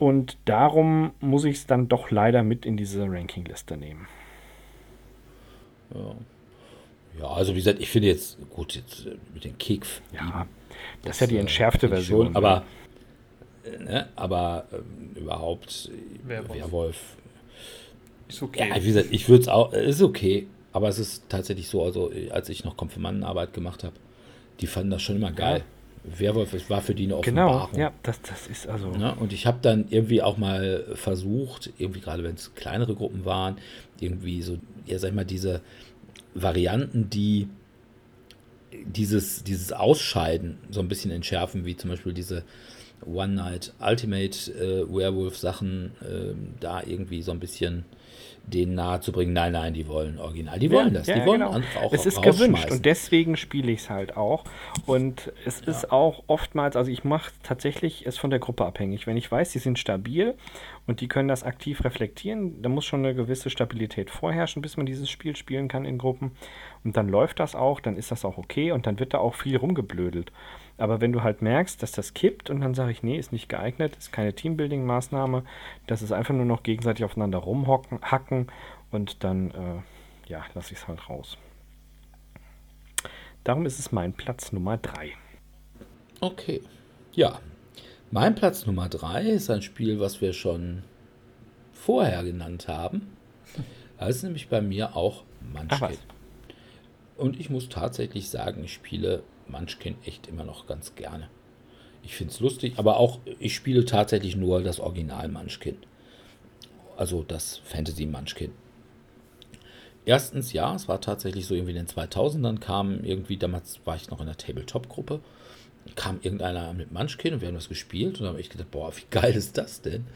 Und darum muss ich es dann doch leider mit in diese Rankingliste nehmen. Ja. ja, also wie gesagt, ich finde jetzt, gut, jetzt äh, mit den Keks. Ja, das ist ja die entschärfte äh, finde ich Version. Schon, aber äh, ne, aber ähm, überhaupt äh, Werwolf. Werwolf. Ist okay. Ja, wie gesagt, ich würde es auch, äh, ist okay, aber es ist tatsächlich so, also äh, als ich noch Konfirmandenarbeit gemacht habe, die fanden das schon immer geil. Werwolf, es war für die eine Genau, Offenbarung. ja, das, das ist also. Ne? Und ich habe dann irgendwie auch mal versucht, irgendwie gerade wenn es kleinere Gruppen waren, irgendwie so, ja, sag ich mal, diese Varianten, die dieses, dieses Ausscheiden so ein bisschen entschärfen, wie zum Beispiel diese One Night Ultimate äh, Werewolf Sachen, ähm, da irgendwie so ein bisschen denen nahe zu bringen. Nein, nein, die wollen original. Die wollen das. Ja, die wollen genau. einfach auch Es ist gewünscht und deswegen spiele ich es halt auch. Und es ist auch oftmals, also ich mache tatsächlich es von der Gruppe abhängig. Wenn ich weiß, die sind stabil und die können das aktiv reflektieren, dann muss schon eine gewisse Stabilität vorherrschen, bis man dieses Spiel spielen kann in Gruppen. Und dann läuft das auch, dann ist das auch okay und dann wird da auch viel rumgeblödelt. Aber wenn du halt merkst, dass das kippt und dann sage ich, nee, ist nicht geeignet, ist keine Teambuilding-Maßnahme, das ist einfach nur noch gegenseitig aufeinander rumhocken, hacken und dann, äh, ja, lasse ich es halt raus. Darum ist es mein Platz Nummer 3. Okay. Ja. Mein Platz Nummer 3 ist ein Spiel, was wir schon vorher genannt haben. Das ist nämlich bei mir auch Ach Munchkin. was. Und ich muss tatsächlich sagen, ich spiele Munchkin echt immer noch ganz gerne. Ich finde es lustig, aber auch ich spiele tatsächlich nur das Original Munchkin. Also das Fantasy Munchkin. Erstens, ja, es war tatsächlich so irgendwie in den 2000ern kam irgendwie, damals war ich noch in der Tabletop-Gruppe, kam irgendeiner mit Munchkin und wir haben das gespielt und da habe ich gedacht, boah, wie geil ist das denn?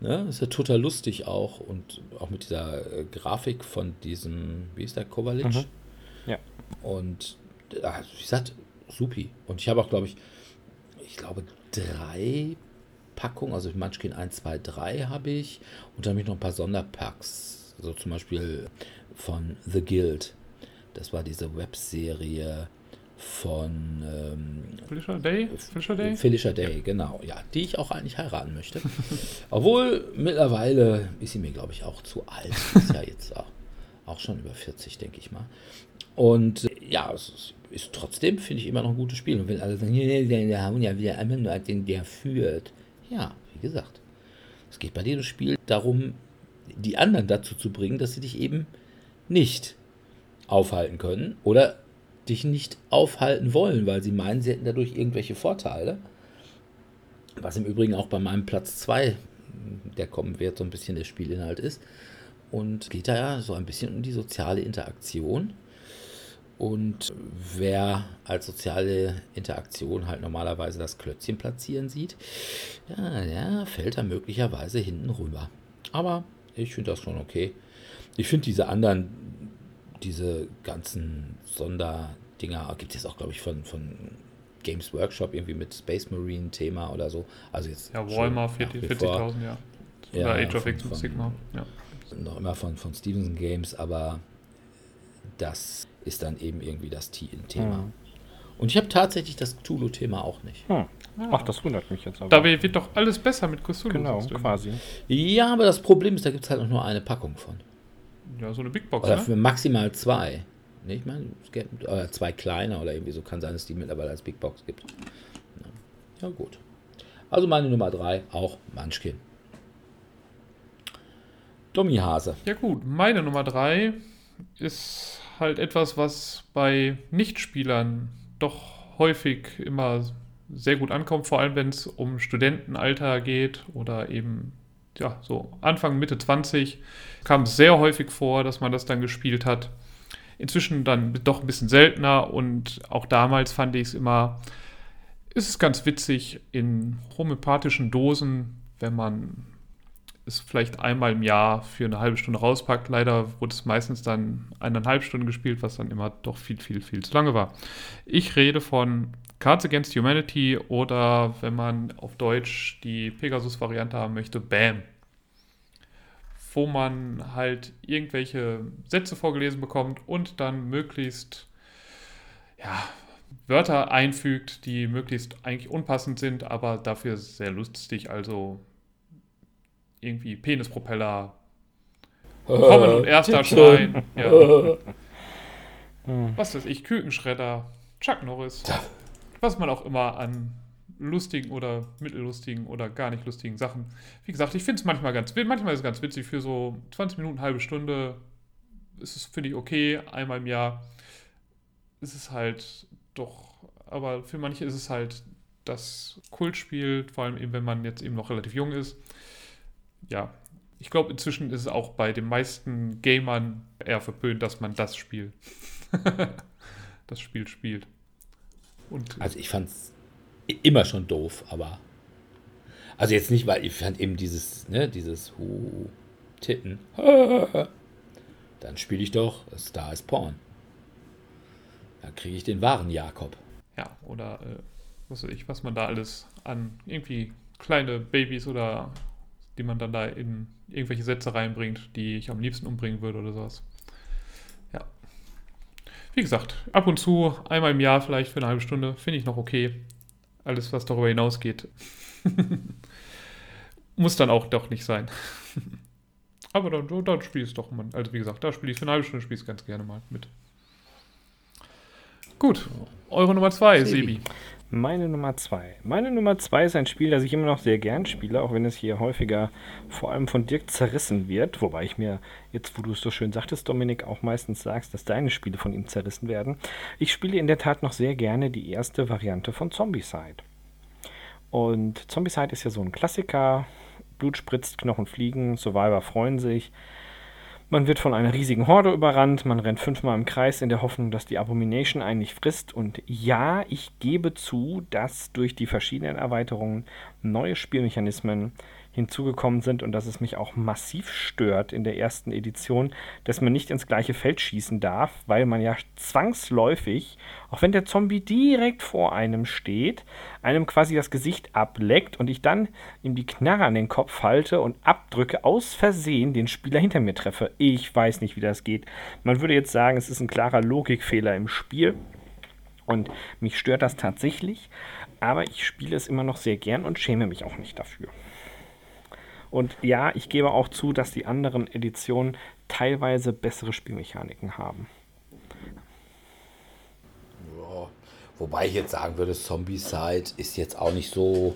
Ne? Das ist ja total lustig auch und auch mit dieser äh, Grafik von diesem, wie ist der, Kovalic? Mhm. Ja. Und äh, wie gesagt, supi. Und ich habe auch, glaube ich, ich glaube, drei Packung, also Munchkin 1, 2, 3 habe ich und dann habe ich noch ein paar Sonderpacks, so zum Beispiel von The Guild. Das war diese Webserie von ähm, Felicia Day? Felicia Day? Felicia Day, genau, ja, die ich auch eigentlich heiraten möchte. (laughs) Obwohl mittlerweile ist sie mir, glaube ich, auch zu alt. Ist ja jetzt auch, auch schon über 40, denke ich mal. Und ja, es ist, ist trotzdem, finde ich, immer noch ein gutes Spiel. Und wenn alle sagen, wir haben ja wieder einmal nur den, der führt. Ja, wie gesagt, es geht bei dem Spiel darum, die anderen dazu zu bringen, dass sie dich eben nicht aufhalten können oder dich nicht aufhalten wollen, weil sie meinen, sie hätten dadurch irgendwelche Vorteile. Was im Übrigen auch bei meinem Platz 2, der kommen wird, so ein bisschen der Spielinhalt ist. Und geht da ja so ein bisschen um die soziale Interaktion. Und wer als soziale Interaktion halt normalerweise das Klötzchen platzieren sieht, ja, ja fällt da möglicherweise hinten rüber. Aber ich finde das schon okay. Ich finde diese anderen diese ganzen Sonderdinger gibt es auch, glaube ich, von, von Games Workshop irgendwie mit Space Marine Thema oder so. Also jetzt ja, Walmart 40.000, 40 ja. Oder ja, Age of X Sigma. Ja. Noch immer von, von Stevenson Games, aber das ist dann eben irgendwie das Thema. Hm. Und ich habe tatsächlich das Cthulhu-Thema auch nicht. Hm. Ach, das wundert mich jetzt aber. Dabei wird doch alles besser mit Cthulhu. Genau, quasi. Ja, aber das Problem ist, da gibt es halt auch nur eine Packung von. Ja, so eine Big Box. Oder ne? für maximal zwei. Nee, ich meine, oder zwei kleine oder irgendwie so kann sein, dass die mittlerweile als Big Box gibt. Ja, gut. Also meine Nummer drei, auch Munchkin. Domi Hase. Ja gut, meine Nummer drei ist halt etwas, was bei Nichtspielern doch häufig immer sehr gut ankommt, vor allem wenn es um Studentenalter geht oder eben ja, so Anfang, Mitte 20 kam es sehr häufig vor, dass man das dann gespielt hat. Inzwischen dann doch ein bisschen seltener und auch damals fand ich es immer, ist es ganz witzig in homöopathischen Dosen, wenn man es vielleicht einmal im Jahr für eine halbe Stunde rauspackt. Leider wurde es meistens dann eineinhalb Stunden gespielt, was dann immer doch viel, viel, viel zu lange war. Ich rede von Cards Against Humanity oder wenn man auf Deutsch die Pegasus-Variante haben möchte, BAM. Wo man halt irgendwelche Sätze vorgelesen bekommt und dann möglichst ja, Wörter einfügt, die möglichst eigentlich unpassend sind, aber dafür sehr lustig. Also irgendwie Penispropeller, Kommen und (laughs) erster Schrein. Ja. (laughs) Was weiß ich, Kükenschredder, Chuck Norris was man auch immer an lustigen oder mittellustigen oder gar nicht lustigen Sachen. Wie gesagt, ich finde es manchmal ganz, manchmal ist es ganz witzig für so 20 Minuten, halbe Stunde. Ist es, finde ich, okay, einmal im Jahr. Ist es halt doch, aber für manche ist es halt das Kultspiel, vor allem eben, wenn man jetzt eben noch relativ jung ist. Ja, ich glaube, inzwischen ist es auch bei den meisten Gamern eher verpönt, dass man das Spiel, (laughs) das Spiel spielt. Und also ich fand es immer schon doof, aber. Also jetzt nicht, weil ich fand eben dieses, ne, dieses Hu, Titten. (laughs) Dann spiele ich doch Star is Porn. Dann kriege ich den wahren Jakob. Ja, oder äh, was weiß ich, was man da alles an irgendwie kleine Babys oder die man dann da in irgendwelche Sätze reinbringt, die ich am liebsten umbringen würde oder sowas wie gesagt, ab und zu, einmal im Jahr vielleicht für eine halbe Stunde, finde ich noch okay. Alles, was darüber hinausgeht, (laughs) muss dann auch doch nicht sein. (laughs) Aber dann, dann spiele ich es doch mal. Also wie gesagt, da spiele ich für eine halbe Stunde spiele ich ganz gerne mal mit. Gut, eure Nummer zwei, Sebi. Meine Nummer zwei. Meine Nummer zwei ist ein Spiel, das ich immer noch sehr gern spiele, auch wenn es hier häufiger vor allem von Dirk zerrissen wird. Wobei ich mir jetzt, wo du es so schön sagtest, Dominik, auch meistens sagst, dass deine Spiele von ihm zerrissen werden. Ich spiele in der Tat noch sehr gerne die erste Variante von Zombicide. Und Zombicide ist ja so ein Klassiker. Blut spritzt, Knochen fliegen, Survivor freuen sich. Man wird von einer riesigen Horde überrannt, man rennt fünfmal im Kreis in der Hoffnung, dass die Abomination einen nicht frisst. Und ja, ich gebe zu, dass durch die verschiedenen Erweiterungen neue Spielmechanismen hinzugekommen sind und dass es mich auch massiv stört in der ersten Edition, dass man nicht ins gleiche Feld schießen darf, weil man ja zwangsläufig, auch wenn der Zombie direkt vor einem steht, einem quasi das Gesicht ableckt und ich dann ihm die Knarre an den Kopf halte und abdrücke, aus Versehen den Spieler hinter mir treffe. Ich weiß nicht, wie das geht. Man würde jetzt sagen, es ist ein klarer Logikfehler im Spiel. Und mich stört das tatsächlich, aber ich spiele es immer noch sehr gern und schäme mich auch nicht dafür. Und ja, ich gebe auch zu, dass die anderen Editionen teilweise bessere Spielmechaniken haben. Ja, wobei ich jetzt sagen würde, Zombie-Side ist jetzt auch nicht so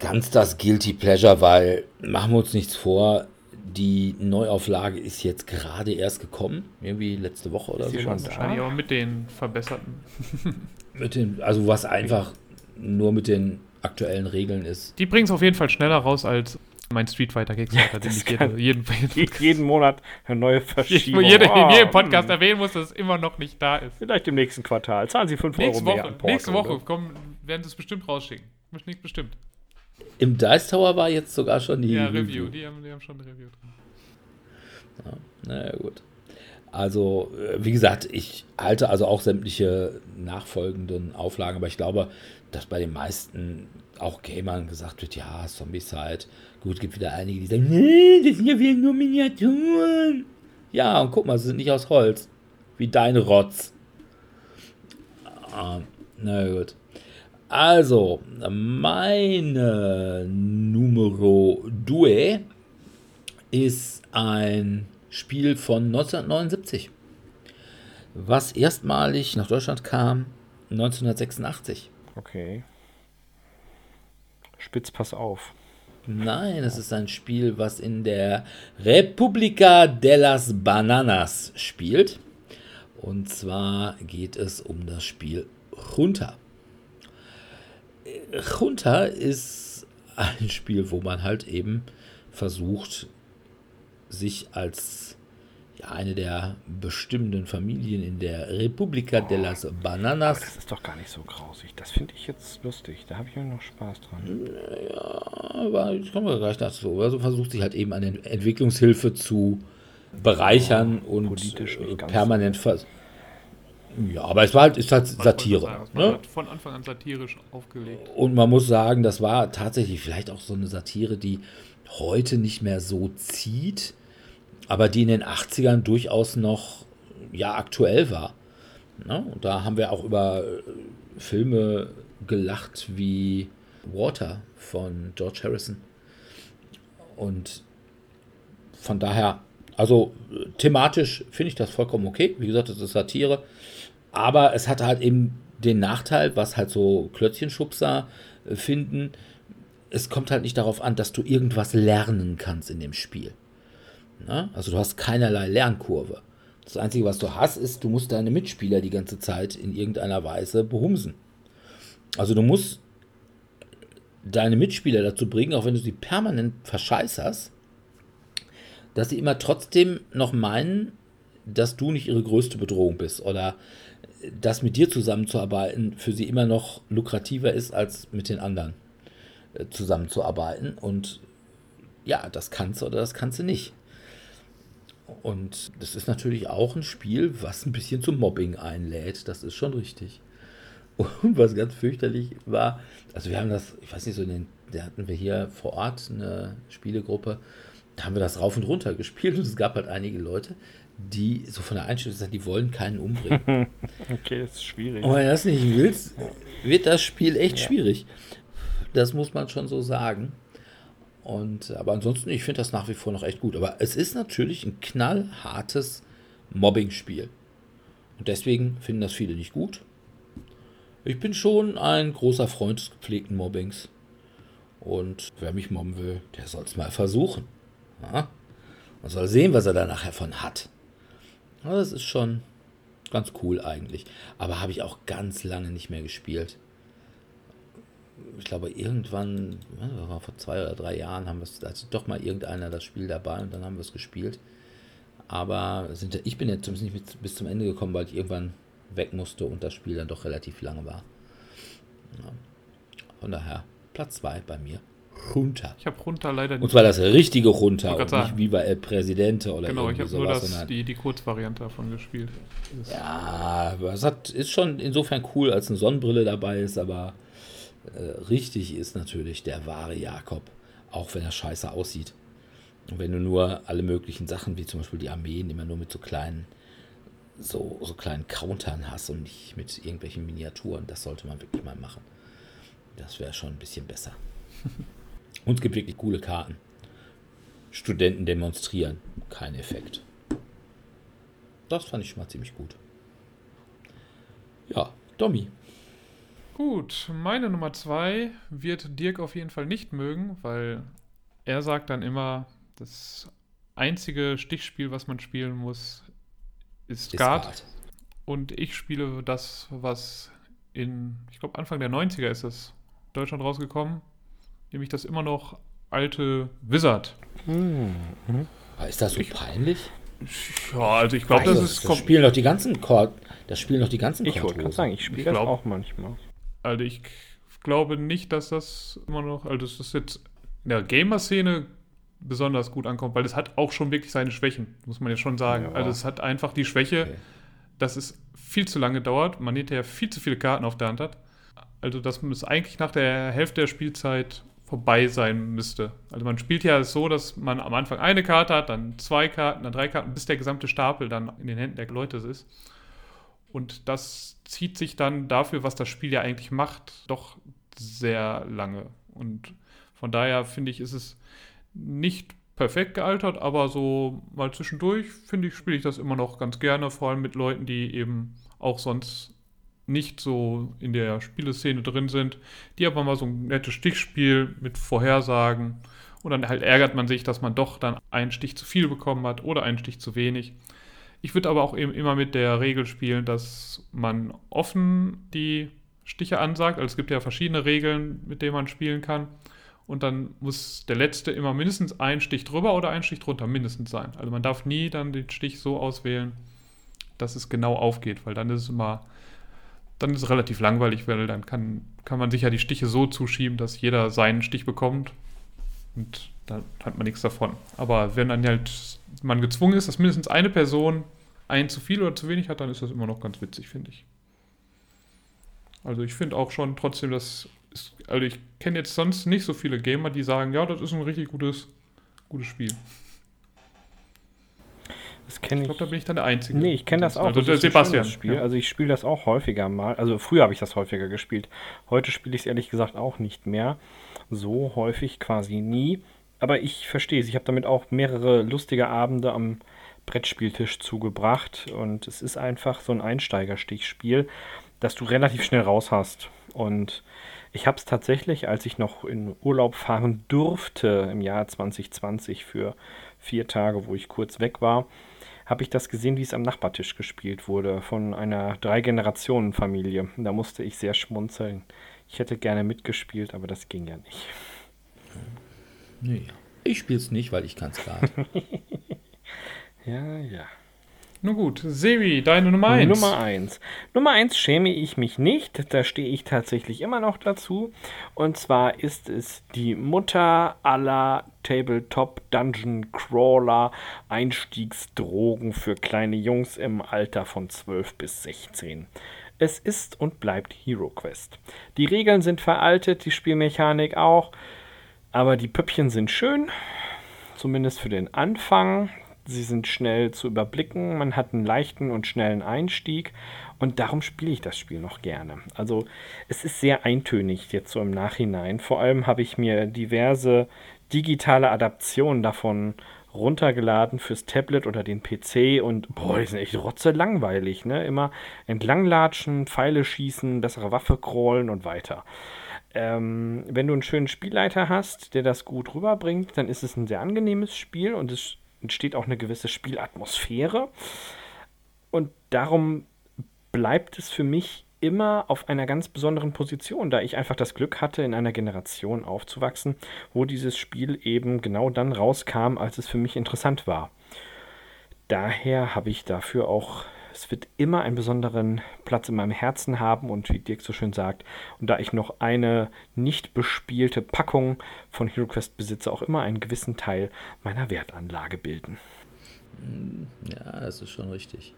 ganz das Guilty Pleasure, weil machen wir uns nichts vor, die Neuauflage ist jetzt gerade erst gekommen, irgendwie letzte Woche oder so. Wahrscheinlich auch mit den verbesserten. (laughs) mit den, also was einfach nur mit den aktuellen Regeln ist. Die bringen es auf jeden Fall schneller raus als mein Street Fighter Kickstarter, (laughs) den ich jede, jeden, jeden, jeden, Monat eine neue (laughs) Verschiebung. Jede, oh, in jedem Podcast mh. erwähnen muss, dass es immer noch nicht da ist. Vielleicht im nächsten Quartal. Zahlen Sie 5 Euro Woche, mehr an Porto, Nächste Woche kommen, werden Sie es bestimmt rausschicken. Nicht bestimmt. Im Dice Tower war jetzt sogar schon die ja, Review. Die haben, die haben schon eine Review drin. Ja, naja, gut. Also, äh, wie gesagt, ich halte also auch sämtliche nachfolgenden Auflagen, aber ich glaube, dass bei den meisten auch Gamern gesagt wird, ja, Zombie-Side. Gut, gibt wieder einige, die sagen, nee, das sind ja wieder nur Miniaturen. Ja, und guck mal, sie sind nicht aus Holz. Wie dein Rotz. Ah, na gut. Also, meine Numero Due ist ein Spiel von 1979, was erstmalig nach Deutschland kam 1986. Okay. Spitz, pass auf. Nein, es ist ein Spiel, was in der República de las Bananas spielt. Und zwar geht es um das Spiel Junta. Junta ist ein Spiel, wo man halt eben versucht, sich als ja, eine der bestimmenden Familien in der República de las Bananas. Das ist doch gar nicht so grausig. Das finde ich jetzt lustig. Da habe ich mir noch Spaß dran. Ja, aber jetzt kommen wir gleich dazu. Also versucht sich halt eben an Entwicklungshilfe zu bereichern oh, und permanent vers ja, aber es war halt, ist halt Satire. Sagen, ne? Hat von Anfang an satirisch aufgelegt. Und man muss sagen, das war tatsächlich vielleicht auch so eine Satire, die heute nicht mehr so zieht aber die in den 80ern durchaus noch ja, aktuell war. Ne? Und da haben wir auch über äh, Filme gelacht wie Water von George Harrison. Und von daher, also thematisch finde ich das vollkommen okay. Wie gesagt, es ist Satire. Aber es hat halt eben den Nachteil, was halt so Klötzchenschubser äh, finden. Es kommt halt nicht darauf an, dass du irgendwas lernen kannst in dem Spiel. Ne? Also du hast keinerlei Lernkurve. Das Einzige, was du hast, ist, du musst deine Mitspieler die ganze Zeit in irgendeiner Weise behumsen. Also du musst deine Mitspieler dazu bringen, auch wenn du sie permanent verscheißerst, dass sie immer trotzdem noch meinen, dass du nicht ihre größte Bedrohung bist oder dass mit dir zusammenzuarbeiten für sie immer noch lukrativer ist, als mit den anderen äh, zusammenzuarbeiten. Und ja, das kannst du oder das kannst du nicht. Und das ist natürlich auch ein Spiel, was ein bisschen zum Mobbing einlädt. Das ist schon richtig. Und was ganz fürchterlich war, also wir haben das, ich weiß nicht, so den, da hatten wir hier vor Ort eine Spielegruppe, da haben wir das rauf und runter gespielt und es gab halt einige Leute, die so von der Einstellung sagen, die wollen keinen umbringen. (laughs) okay, das ist schwierig. Und wenn du das nicht willst, wird das Spiel echt ja. schwierig. Das muss man schon so sagen. Und, aber ansonsten, ich finde das nach wie vor noch echt gut. Aber es ist natürlich ein knallhartes Mobbing-Spiel. Und deswegen finden das viele nicht gut. Ich bin schon ein großer Freund des gepflegten Mobbings. Und wer mich mobben will, der soll es mal versuchen. Ja? Man soll sehen, was er da nachher von hat. Aber das ist schon ganz cool eigentlich. Aber habe ich auch ganz lange nicht mehr gespielt ich glaube, irgendwann, vor zwei oder drei Jahren, haben wir es, also doch mal irgendeiner das Spiel dabei und dann haben wir es gespielt. Aber sind, ich bin jetzt zumindest nicht bis zum Ende gekommen, weil ich irgendwann weg musste und das Spiel dann doch relativ lange war. Ja. Von daher, Platz 2 bei mir. Junta. Ich habe Junta leider nicht. Und zwar das richtige Junta und nicht wie bei El Presidente oder Genau, ich habe nur das, die, die Kurzvariante davon gespielt. Ja, es hat, ist schon insofern cool, als eine Sonnenbrille dabei ist, aber äh, richtig ist natürlich der wahre Jakob, auch wenn er scheiße aussieht. Und wenn du nur alle möglichen Sachen, wie zum Beispiel die Armeen, immer nur mit so kleinen, so, so kleinen Countern hast und nicht mit irgendwelchen Miniaturen, das sollte man wirklich mal machen. Das wäre schon ein bisschen besser. (laughs) Und es gibt wirklich coole Karten. Studenten demonstrieren, kein Effekt. Das fand ich schon mal ziemlich gut. Ja, Domi. Gut, meine Nummer zwei wird Dirk auf jeden Fall nicht mögen, weil er sagt dann immer, das einzige Stichspiel, was man spielen muss, ist, ist Guard. Und ich spiele das, was in, ich glaube, Anfang der 90er ist es Deutschland rausgekommen, nämlich das immer noch alte Wizard. Hm. Ist das so ich, peinlich? Ja, also ich glaube, das ist. Das spielen doch die ganzen Chord, das spielen doch die ganzen Ich wollte gerade sagen, ich spiele das auch manchmal. Also ich glaube nicht, dass das immer noch, also das ist jetzt in der Gamer-Szene besonders gut ankommt, weil es hat auch schon wirklich seine Schwächen, muss man ja schon sagen. Ja. Also es hat einfach die Schwäche, okay. dass es viel zu lange dauert, man hinterher viel zu viele Karten auf der Hand hat also dass es eigentlich nach der Hälfte der Spielzeit vorbei sein müsste. Also man spielt ja so, dass man am Anfang eine Karte hat, dann zwei Karten, dann drei Karten, bis der gesamte Stapel dann in den Händen der Leute ist. Und das zieht sich dann dafür, was das Spiel ja eigentlich macht, doch sehr lange. Und von daher finde ich, ist es nicht perfekt gealtert, aber so mal zwischendurch, finde ich, spiele ich das immer noch ganz gerne, vor allem mit Leuten, die eben auch sonst nicht so in der Spieleszene drin sind, die aber mal so ein nettes Stichspiel mit Vorhersagen und dann halt ärgert man sich, dass man doch dann einen Stich zu viel bekommen hat oder einen Stich zu wenig. Ich würde aber auch eben immer mit der Regel spielen, dass man offen die Stiche ansagt. Also es gibt ja verschiedene Regeln, mit denen man spielen kann. Und dann muss der letzte immer mindestens ein Stich drüber oder ein Stich drunter mindestens sein. Also man darf nie dann den Stich so auswählen, dass es genau aufgeht, weil dann ist es immer dann ist es relativ langweilig, weil dann kann, kann man sich ja die Stiche so zuschieben, dass jeder seinen Stich bekommt und dann hat man nichts davon. Aber wenn dann halt man gezwungen ist, dass mindestens eine Person einen zu viel oder zu wenig hat, dann ist das immer noch ganz witzig, finde ich. Also ich finde auch schon trotzdem, dass ist, also ich kenne jetzt sonst nicht so viele Gamer, die sagen, ja, das ist ein richtig gutes, gutes Spiel. Das kenne ich. Ich glaube, da bin ich dann der Einzige. Nee, ich kenne das auch. Also das der Sebastian. Spiel. Ja. Also ich spiele das auch häufiger mal. Also früher habe ich das häufiger gespielt. Heute spiele ich es ehrlich gesagt auch nicht mehr. So häufig quasi nie. Aber ich verstehe es. Ich habe damit auch mehrere lustige Abende am Brettspieltisch zugebracht. Und es ist einfach so ein Einsteigerstichspiel, das du relativ schnell raus hast. Und ich habe es tatsächlich, als ich noch in Urlaub fahren durfte im Jahr 2020 für vier Tage, wo ich kurz weg war, habe ich das gesehen, wie es am Nachbartisch gespielt wurde, von einer Drei-Generationen-Familie. Da musste ich sehr schmunzeln. Ich hätte gerne mitgespielt, aber das ging ja nicht. Nee, ich spiele es nicht, weil ich kann es gerade. (laughs) ja, ja. Nun gut, Sebi, deine Nummer 1. Nummer 1. Nummer 1 schäme ich mich nicht, da stehe ich tatsächlich immer noch dazu. Und zwar ist es die Mutter aller Tabletop Dungeon Crawler Einstiegsdrogen für kleine Jungs im Alter von 12 bis 16. Es ist und bleibt Hero Quest. Die Regeln sind veraltet, die Spielmechanik auch, aber die Püppchen sind schön, zumindest für den Anfang. Sie sind schnell zu überblicken, man hat einen leichten und schnellen Einstieg und darum spiele ich das Spiel noch gerne. Also es ist sehr eintönig jetzt so im Nachhinein. Vor allem habe ich mir diverse digitale Adaptionen davon runtergeladen fürs Tablet oder den PC und boah, die sind echt rotze langweilig, ne? Immer entlanglatschen, Pfeile schießen, bessere Waffe crawlen und weiter. Ähm, wenn du einen schönen Spielleiter hast, der das gut rüberbringt, dann ist es ein sehr angenehmes Spiel und es entsteht auch eine gewisse Spielatmosphäre. Und darum bleibt es für mich immer auf einer ganz besonderen Position, da ich einfach das Glück hatte, in einer Generation aufzuwachsen, wo dieses Spiel eben genau dann rauskam, als es für mich interessant war. Daher habe ich dafür auch es wird immer einen besonderen Platz in meinem Herzen haben und wie Dirk so schön sagt, und da ich noch eine nicht bespielte Packung von HeroQuest besitze, auch immer einen gewissen Teil meiner Wertanlage bilden. Ja, das ist schon richtig.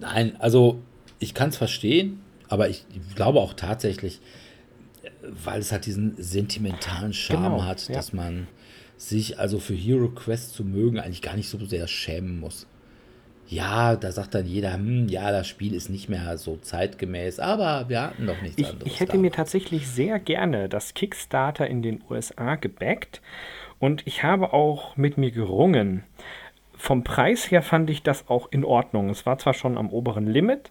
Nein, also ich kann es verstehen, aber ich glaube auch tatsächlich, weil es halt diesen sentimentalen Charme genau, hat, ja. dass man sich also für Hero Quest zu mögen eigentlich gar nicht so sehr schämen muss. Ja, da sagt dann jeder, hm, ja, das Spiel ist nicht mehr so zeitgemäß, aber wir hatten doch nichts ich, anderes. Ich hätte da. mir tatsächlich sehr gerne das Kickstarter in den USA gebackt und ich habe auch mit mir gerungen. Vom Preis her fand ich das auch in Ordnung. Es war zwar schon am oberen Limit,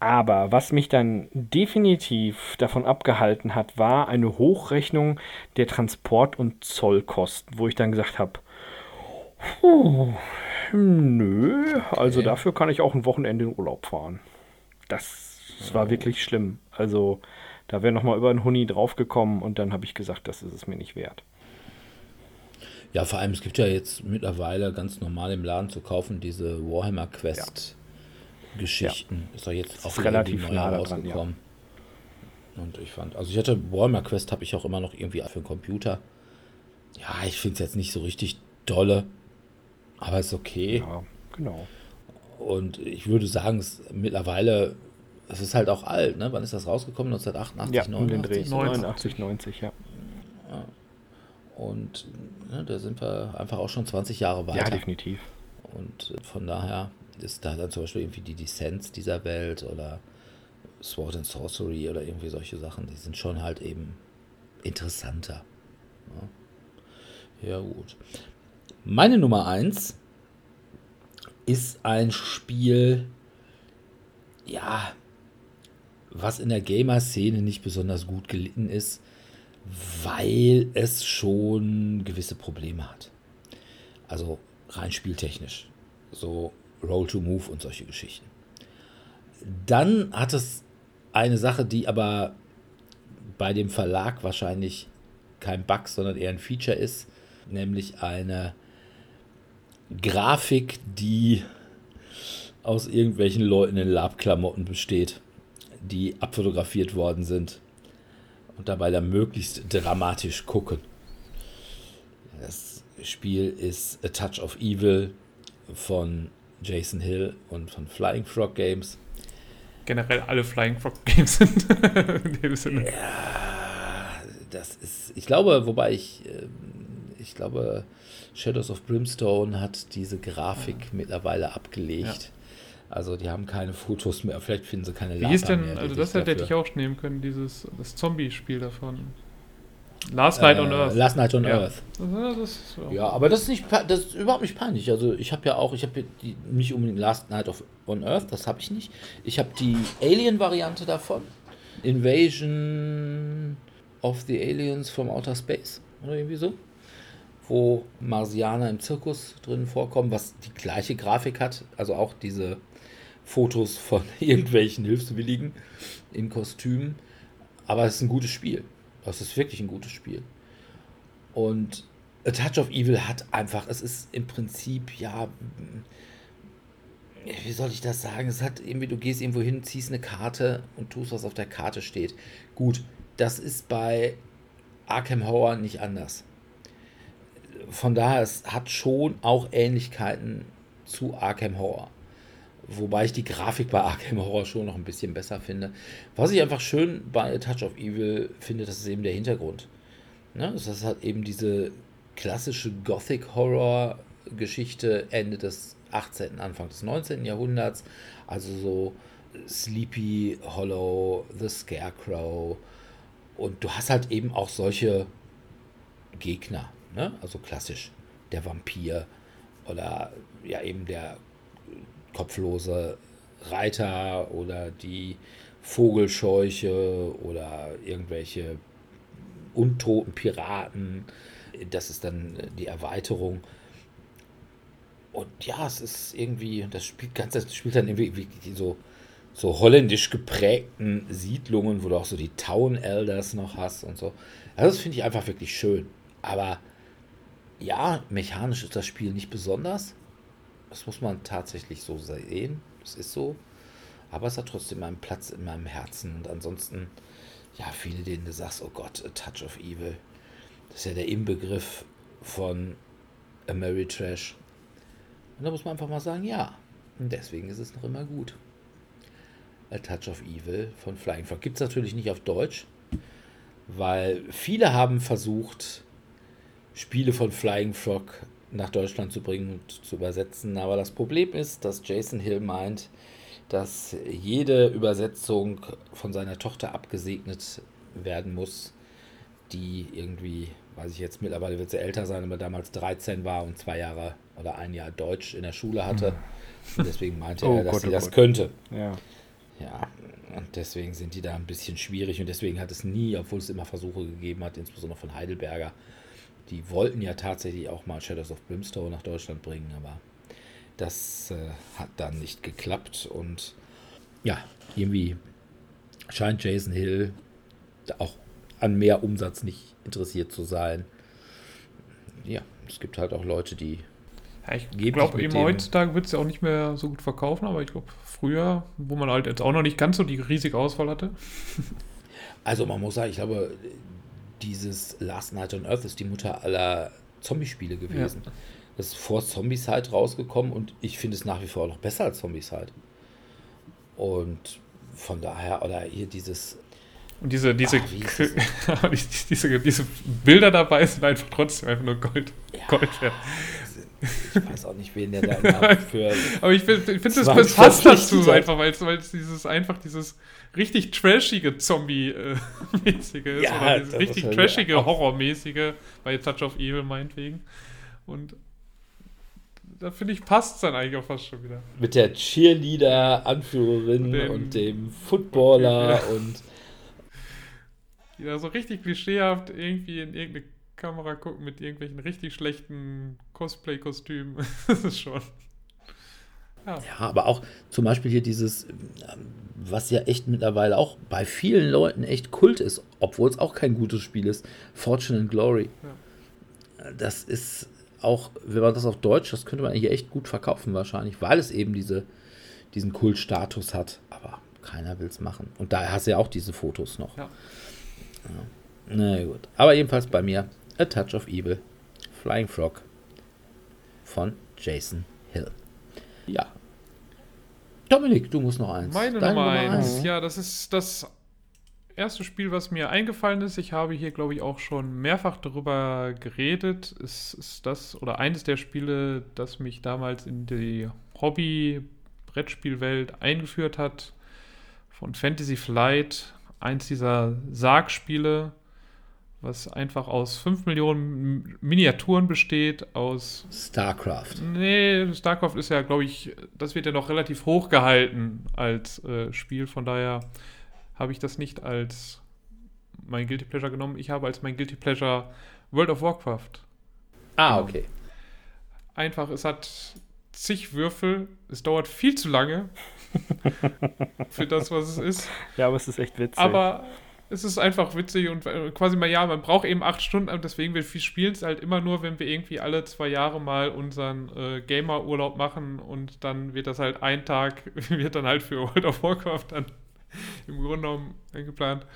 aber was mich dann definitiv davon abgehalten hat, war eine Hochrechnung der Transport- und Zollkosten, wo ich dann gesagt habe, nö, also okay. dafür kann ich auch ein Wochenende in Urlaub fahren. Das, das war wirklich schlimm. Also da wäre nochmal über ein Huni draufgekommen und dann habe ich gesagt, das ist es mir nicht wert. Ja, vor allem, es gibt ja jetzt mittlerweile ganz normal im Laden zu kaufen diese Warhammer Quest. Ja Geschichten. Ja. Ist doch jetzt auch relativ nah rausgekommen. Ja. Und ich fand, also ich hatte Warhammer Quest habe ich auch immer noch irgendwie für den Computer. Ja, ich finde es jetzt nicht so richtig dolle, aber ist okay. Ja, genau. Und ich würde sagen, es mittlerweile, es ist halt auch alt, ne? Wann ist das rausgekommen? 1988, ja, 89? 89, 90, ja. ja. Und ne, da sind wir einfach auch schon 20 Jahre weiter. Ja, definitiv. Und von daher ist da dann zum Beispiel irgendwie die Descents dieser Welt oder Sword and Sorcery oder irgendwie solche Sachen, die sind schon halt eben interessanter. Ja, ja gut. Meine Nummer 1 ist ein Spiel, ja, was in der Gamer-Szene nicht besonders gut gelitten ist, weil es schon gewisse Probleme hat. Also rein spieltechnisch. So Roll to Move und solche Geschichten. Dann hat es eine Sache, die aber bei dem Verlag wahrscheinlich kein Bug, sondern eher ein Feature ist, nämlich eine Grafik, die aus irgendwelchen Leuten in Labklamotten besteht, die abfotografiert worden sind und dabei dann möglichst dramatisch gucken. Das Spiel ist A Touch of Evil von Jason Hill und von Flying Frog Games. Generell alle Flying Frog Games sind (laughs) in dem Sinne. Ja, das ist, ich glaube, wobei ich, ähm, ich glaube, Shadows of Brimstone hat diese Grafik ja. mittlerweile abgelegt. Ja. Also die haben keine Fotos mehr, vielleicht finden sie keine Wie hieß denn, mehr, also das hätte ich auch nehmen können, dieses das Zombie-Spiel davon. Last Night äh, on Earth. Last Night on ja. Earth. So. Ja, aber das ist nicht, das ist überhaupt nicht peinlich. Also ich habe ja auch, ich habe nicht unbedingt Last Night of, on Earth, das habe ich nicht. Ich habe die Alien-Variante davon. Invasion of the Aliens from Outer Space oder irgendwie so, wo Marsianer im Zirkus drin vorkommen, was die gleiche Grafik hat, also auch diese Fotos von (laughs) irgendwelchen Hilfswilligen in Kostümen. Aber es ist ein gutes Spiel. Das ist wirklich ein gutes Spiel. Und A Touch of Evil hat einfach, es ist im Prinzip, ja, wie soll ich das sagen? Es hat irgendwie, du gehst irgendwo hin, ziehst eine Karte und tust, was auf der Karte steht. Gut, das ist bei Arkham Horror nicht anders. Von daher, es hat schon auch Ähnlichkeiten zu Arkham Horror. Wobei ich die Grafik bei Arkham Horror schon noch ein bisschen besser finde. Was ich einfach schön bei A Touch of Evil finde, das ist eben der Hintergrund. Ne? Das ist halt eben diese klassische Gothic-Horror-Geschichte Ende des 18., Anfang des 19. Jahrhunderts. Also so Sleepy Hollow, The Scarecrow. Und du hast halt eben auch solche Gegner. Ne? Also klassisch der Vampir oder ja eben der kopflose Reiter oder die Vogelscheuche oder irgendwelche untoten Piraten. Das ist dann die Erweiterung. Und ja, es ist irgendwie, das spielt ganz, das spielt dann irgendwie so, so holländisch geprägten Siedlungen, wo du auch so die Town Elders noch hast und so. Also das finde ich einfach wirklich schön. Aber ja, mechanisch ist das Spiel nicht besonders. Das muss man tatsächlich so sehen. Es ist so. Aber es hat trotzdem einen Platz in meinem Herzen. Und ansonsten, ja, viele, denen du sagst, oh Gott, a touch of evil. Das ist ja der Inbegriff von a Mary Trash. Und da muss man einfach mal sagen, ja. Und deswegen ist es noch immer gut. A Touch of Evil von Flying Frog. Gibt es natürlich nicht auf Deutsch, weil viele haben versucht, Spiele von Flying Frog nach Deutschland zu bringen und zu übersetzen. Aber das Problem ist, dass Jason Hill meint, dass jede Übersetzung von seiner Tochter abgesegnet werden muss, die irgendwie, weiß ich jetzt, mittlerweile wird sie älter sein, aber damals 13 war und zwei Jahre oder ein Jahr Deutsch in der Schule hatte. Hm. Und deswegen meinte oh er, dass Gott, sie oh das Gott. könnte. Ja. Ja, und deswegen sind die da ein bisschen schwierig und deswegen hat es nie, obwohl es immer Versuche gegeben hat, insbesondere von Heidelberger, die wollten ja tatsächlich auch mal Shadows of Brimstone nach Deutschland bringen, aber das äh, hat dann nicht geklappt und ja, irgendwie scheint Jason Hill auch an mehr Umsatz nicht interessiert zu sein. Ja, es gibt halt auch Leute, die. Ja, ich glaube, eben heutzutage wird es ja auch nicht mehr so gut verkaufen, aber ich glaube, früher, wo man halt jetzt auch noch nicht ganz so die riesige Auswahl hatte. Also, man muss sagen, ich glaube, dieses Last Night on Earth ist die Mutter aller Zombie-Spiele gewesen. Ja. Das ist vor Zombieside rausgekommen und ich finde es nach wie vor noch besser als Zombieside. Und von daher, oder hier dieses. Und diese, diese, Ach, (laughs) diese, diese Bilder dabei sind einfach trotzdem einfach nur Gold. Ja, Gold wert. Ich weiß auch nicht, wen der da (laughs) für. Aber ich finde, find, das, das passt dazu einfach, weil es dieses einfach dieses richtig trashige Zombie-mäßige ist. Ja, oder dieses richtig halt trashige, horrormäßige, bei Touch of Evil meinetwegen. Und da finde ich, passt es dann eigentlich auch fast schon wieder. Mit der Cheerleader-Anführerin und dem Footballer ja. und. Die da so richtig klischeehaft irgendwie in irgendeine Kamera gucken mit irgendwelchen richtig schlechten Cosplay-Kostümen. (laughs) das ist schon. Ja. ja. aber auch zum Beispiel hier dieses, was ja echt mittlerweile auch bei vielen Leuten echt Kult ist, obwohl es auch kein gutes Spiel ist, Fortune and Glory. Ja. Das ist auch, wenn man das auf Deutsch, das könnte man hier echt gut verkaufen wahrscheinlich, weil es eben diese, diesen Kultstatus hat. Aber keiner will es machen. Und daher hast du ja auch diese Fotos noch. Ja. ja. Na gut. Aber jedenfalls bei mir A Touch of Evil, Flying Frog von Jason Hill. Ja. Dominik, du musst noch eins. Meine Nummer, Nummer eins. Ja, das ist das erste Spiel, was mir eingefallen ist, ich habe hier, glaube ich, auch schon mehrfach darüber geredet, ist, ist das oder eines der Spiele, das mich damals in die Hobby-Brettspielwelt eingeführt hat, von Fantasy Flight, eins dieser Sargspiele, was einfach aus 5 Millionen Miniaturen besteht, aus... StarCraft. Nee, StarCraft ist ja, glaube ich, das wird ja noch relativ hoch gehalten als äh, Spiel, von daher habe ich das nicht als mein Guilty Pleasure genommen. Ich habe als mein Guilty Pleasure World of Warcraft. Ah, okay. Einfach, es hat zig Würfel. Es dauert viel zu lange (laughs) für das, was es ist. Ja, aber es ist echt witzig. Aber es ist einfach witzig und äh, quasi mal, ja, man braucht eben acht Stunden und deswegen, wir spielen es halt immer nur, wenn wir irgendwie alle zwei Jahre mal unseren äh, Gamer-Urlaub machen und dann wird das halt ein Tag, (laughs) wird dann halt für World of Warcraft dann (laughs) im Grunde genommen eingeplant.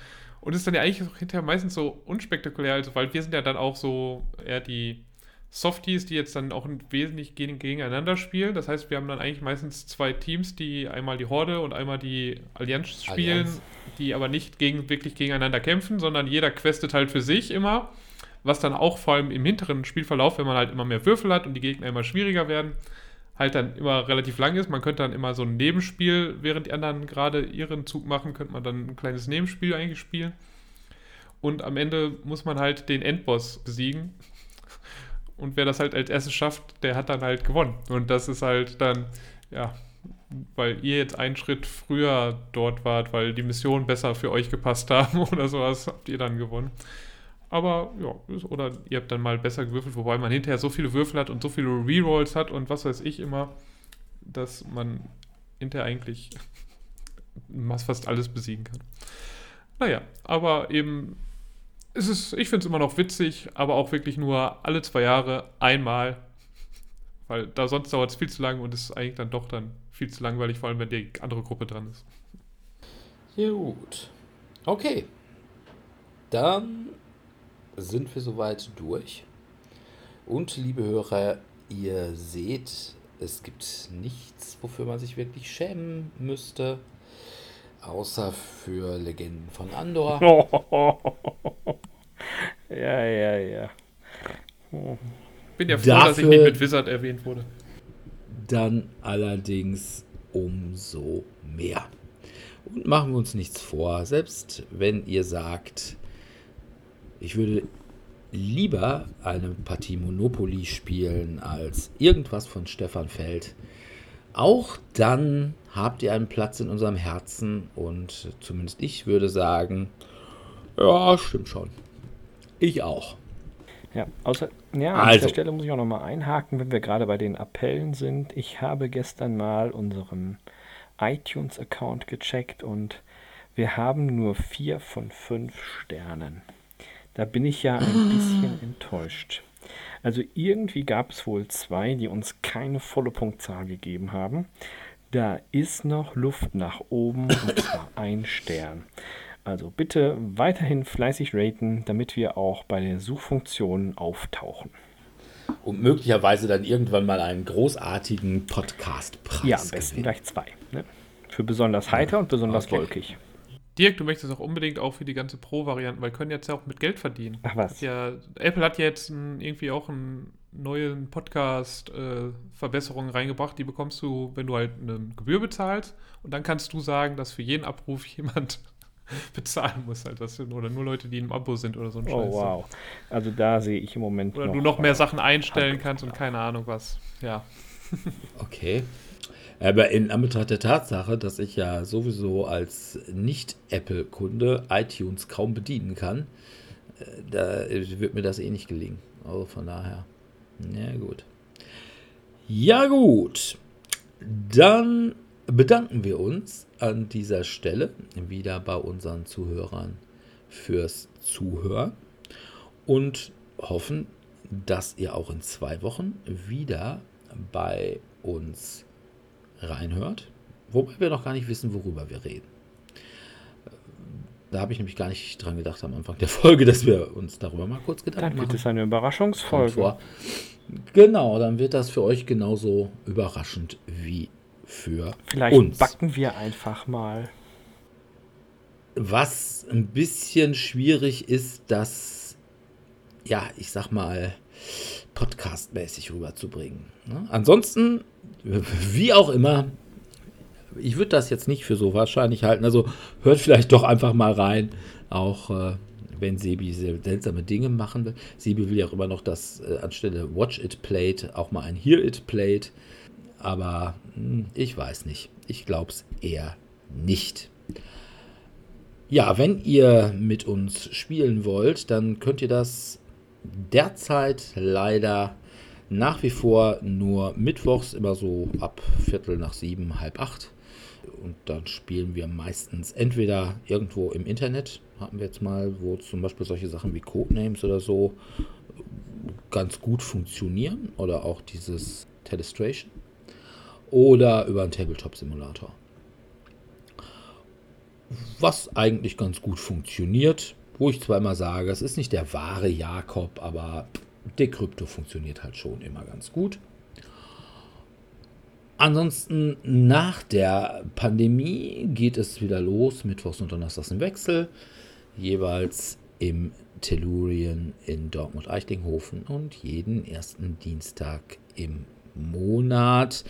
Und ist dann ja eigentlich hinterher meistens so unspektakulär, also weil wir sind ja dann auch so eher die Softies, die jetzt dann auch wesentlich gegeneinander spielen. Das heißt, wir haben dann eigentlich meistens zwei Teams, die einmal die Horde und einmal die Allianz spielen, Allianz. die aber nicht gegen, wirklich gegeneinander kämpfen, sondern jeder questet halt für sich immer. Was dann auch vor allem im hinteren Spielverlauf, wenn man halt immer mehr Würfel hat und die Gegner immer schwieriger werden, halt dann immer relativ lang ist. Man könnte dann immer so ein Nebenspiel, während die anderen gerade ihren Zug machen, könnte man dann ein kleines Nebenspiel eigentlich spielen. Und am Ende muss man halt den Endboss besiegen. Und wer das halt als erstes schafft, der hat dann halt gewonnen. Und das ist halt dann, ja, weil ihr jetzt einen Schritt früher dort wart, weil die Missionen besser für euch gepasst haben (laughs) oder sowas, habt ihr dann gewonnen. Aber ja, oder ihr habt dann mal besser gewürfelt, wobei man hinterher so viele Würfel hat und so viele Rerolls hat und was weiß ich immer, dass man hinterher eigentlich (laughs) fast alles besiegen kann. Naja, aber eben, es ist, ich finde es immer noch witzig, aber auch wirklich nur alle zwei Jahre einmal, (laughs) Weil da sonst dauert es viel zu lang und ist eigentlich dann doch dann viel zu langweilig, vor allem wenn die andere Gruppe dran ist. Gut. Okay. Dann sind wir soweit durch. Und liebe Hörer, ihr seht, es gibt nichts, wofür man sich wirklich schämen müsste, außer für Legenden von Andor. (laughs) ja, ja, ja. Bin ja froh, Dafür dass ich nicht mit Wizard erwähnt wurde. Dann allerdings umso mehr. Und machen wir uns nichts vor, selbst wenn ihr sagt, ich würde lieber eine Partie Monopoly spielen als irgendwas von Stefan Feld. Auch dann habt ihr einen Platz in unserem Herzen und zumindest ich würde sagen, ja, stimmt schon. Ich auch. Ja, außer, ja, an also. dieser Stelle muss ich auch nochmal einhaken, wenn wir gerade bei den Appellen sind. Ich habe gestern mal unseren iTunes-Account gecheckt und wir haben nur vier von fünf Sternen. Da bin ich ja ein bisschen (gasps) enttäuscht. Also irgendwie gab es wohl zwei, die uns keine volle Punktzahl gegeben haben. Da ist noch Luft nach oben und zwar ein Stern. Also bitte weiterhin fleißig raten, damit wir auch bei den Suchfunktionen auftauchen. Und möglicherweise dann irgendwann mal einen großartigen Podcast-Preis. Ja, am besten gewinnen. gleich zwei. Ne? Für besonders heiter und besonders okay. wolkig. Dirk, du möchtest auch unbedingt auch für die ganze Pro-Variante, weil können jetzt ja auch mit Geld verdienen. Ach was. Ja, Apple hat jetzt ein, irgendwie auch einen neuen Podcast-Verbesserungen äh, reingebracht. Die bekommst du, wenn du halt eine Gebühr bezahlst. Und dann kannst du sagen, dass für jeden Abruf (laughs) jemand bezahlen muss, halt das sind, oder nur Leute, die im Abo sind oder so ein oh, Scheiß. Oh wow. Also da sehe ich im Moment. Oder noch du noch mehr Sachen einstellen kannst und keine Ahnung was. Ja. (laughs) Okay. Aber in Anbetracht der Tatsache, dass ich ja sowieso als Nicht-Apple-Kunde iTunes kaum bedienen kann, äh, da wird mir das eh nicht gelingen. Also von daher. Ja, gut. Ja, gut. Dann bedanken wir uns an dieser Stelle wieder bei unseren Zuhörern fürs Zuhören und hoffen, dass ihr auch in zwei Wochen wieder bei uns reinhört, wobei wir noch gar nicht wissen, worüber wir reden. Da habe ich nämlich gar nicht dran gedacht am Anfang der (laughs) Folge, dass wir uns darüber mal kurz Gedanken machen. Dann wird es eine Überraschungsfolge. Genau, dann wird das für euch genauso überraschend wie für Vielleicht uns. Vielleicht backen wir einfach mal. Was ein bisschen schwierig ist, das, ja, ich sag mal, podcastmäßig rüberzubringen. Ne? Ansonsten, wie auch immer, ich würde das jetzt nicht für so wahrscheinlich halten. Also hört vielleicht doch einfach mal rein, auch äh, wenn Sebi seltsame Dinge machen will. Sebi will ja auch immer noch, dass äh, anstelle Watch It Played auch mal ein Hear It Played. Aber mh, hm, ich weiß nicht. Ich glaube es eher nicht. Ja, wenn ihr mit uns spielen wollt, dann könnt ihr das derzeit leider nach wie vor nur mittwochs, immer so ab Viertel nach sieben, halb acht. Und dann spielen wir meistens entweder irgendwo im Internet, hatten wir jetzt mal, wo zum Beispiel solche Sachen wie Codenames oder so ganz gut funktionieren. Oder auch dieses Telestration. Oder über einen Tabletop-Simulator. Was eigentlich ganz gut funktioniert, wo ich zwar immer sage, es ist nicht der wahre Jakob, aber Decrypto funktioniert halt schon immer ganz gut. Ansonsten nach der Pandemie geht es wieder los, Mittwochs und Donnerstags im Wechsel, jeweils im Tellurien in Dortmund-Eichlinghofen und jeden ersten Dienstag im Monat,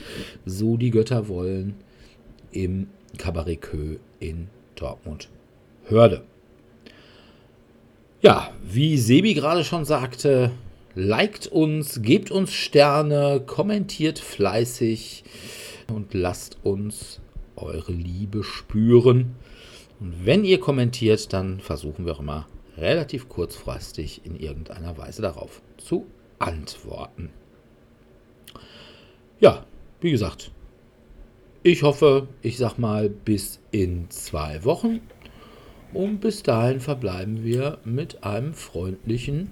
so die Götter wollen, im Cabaret Kö in Dortmund-Hörde. Ja, wie Sebi gerade schon sagte, liked uns, gebt uns Sterne, kommentiert fleißig und lasst uns eure Liebe spüren. Und wenn ihr kommentiert, dann versuchen wir auch immer relativ kurzfristig in irgendeiner Weise darauf zu antworten. Ja, wie gesagt, ich hoffe, ich sag mal bis in zwei Wochen. Und bis dahin verbleiben wir mit einem freundlichen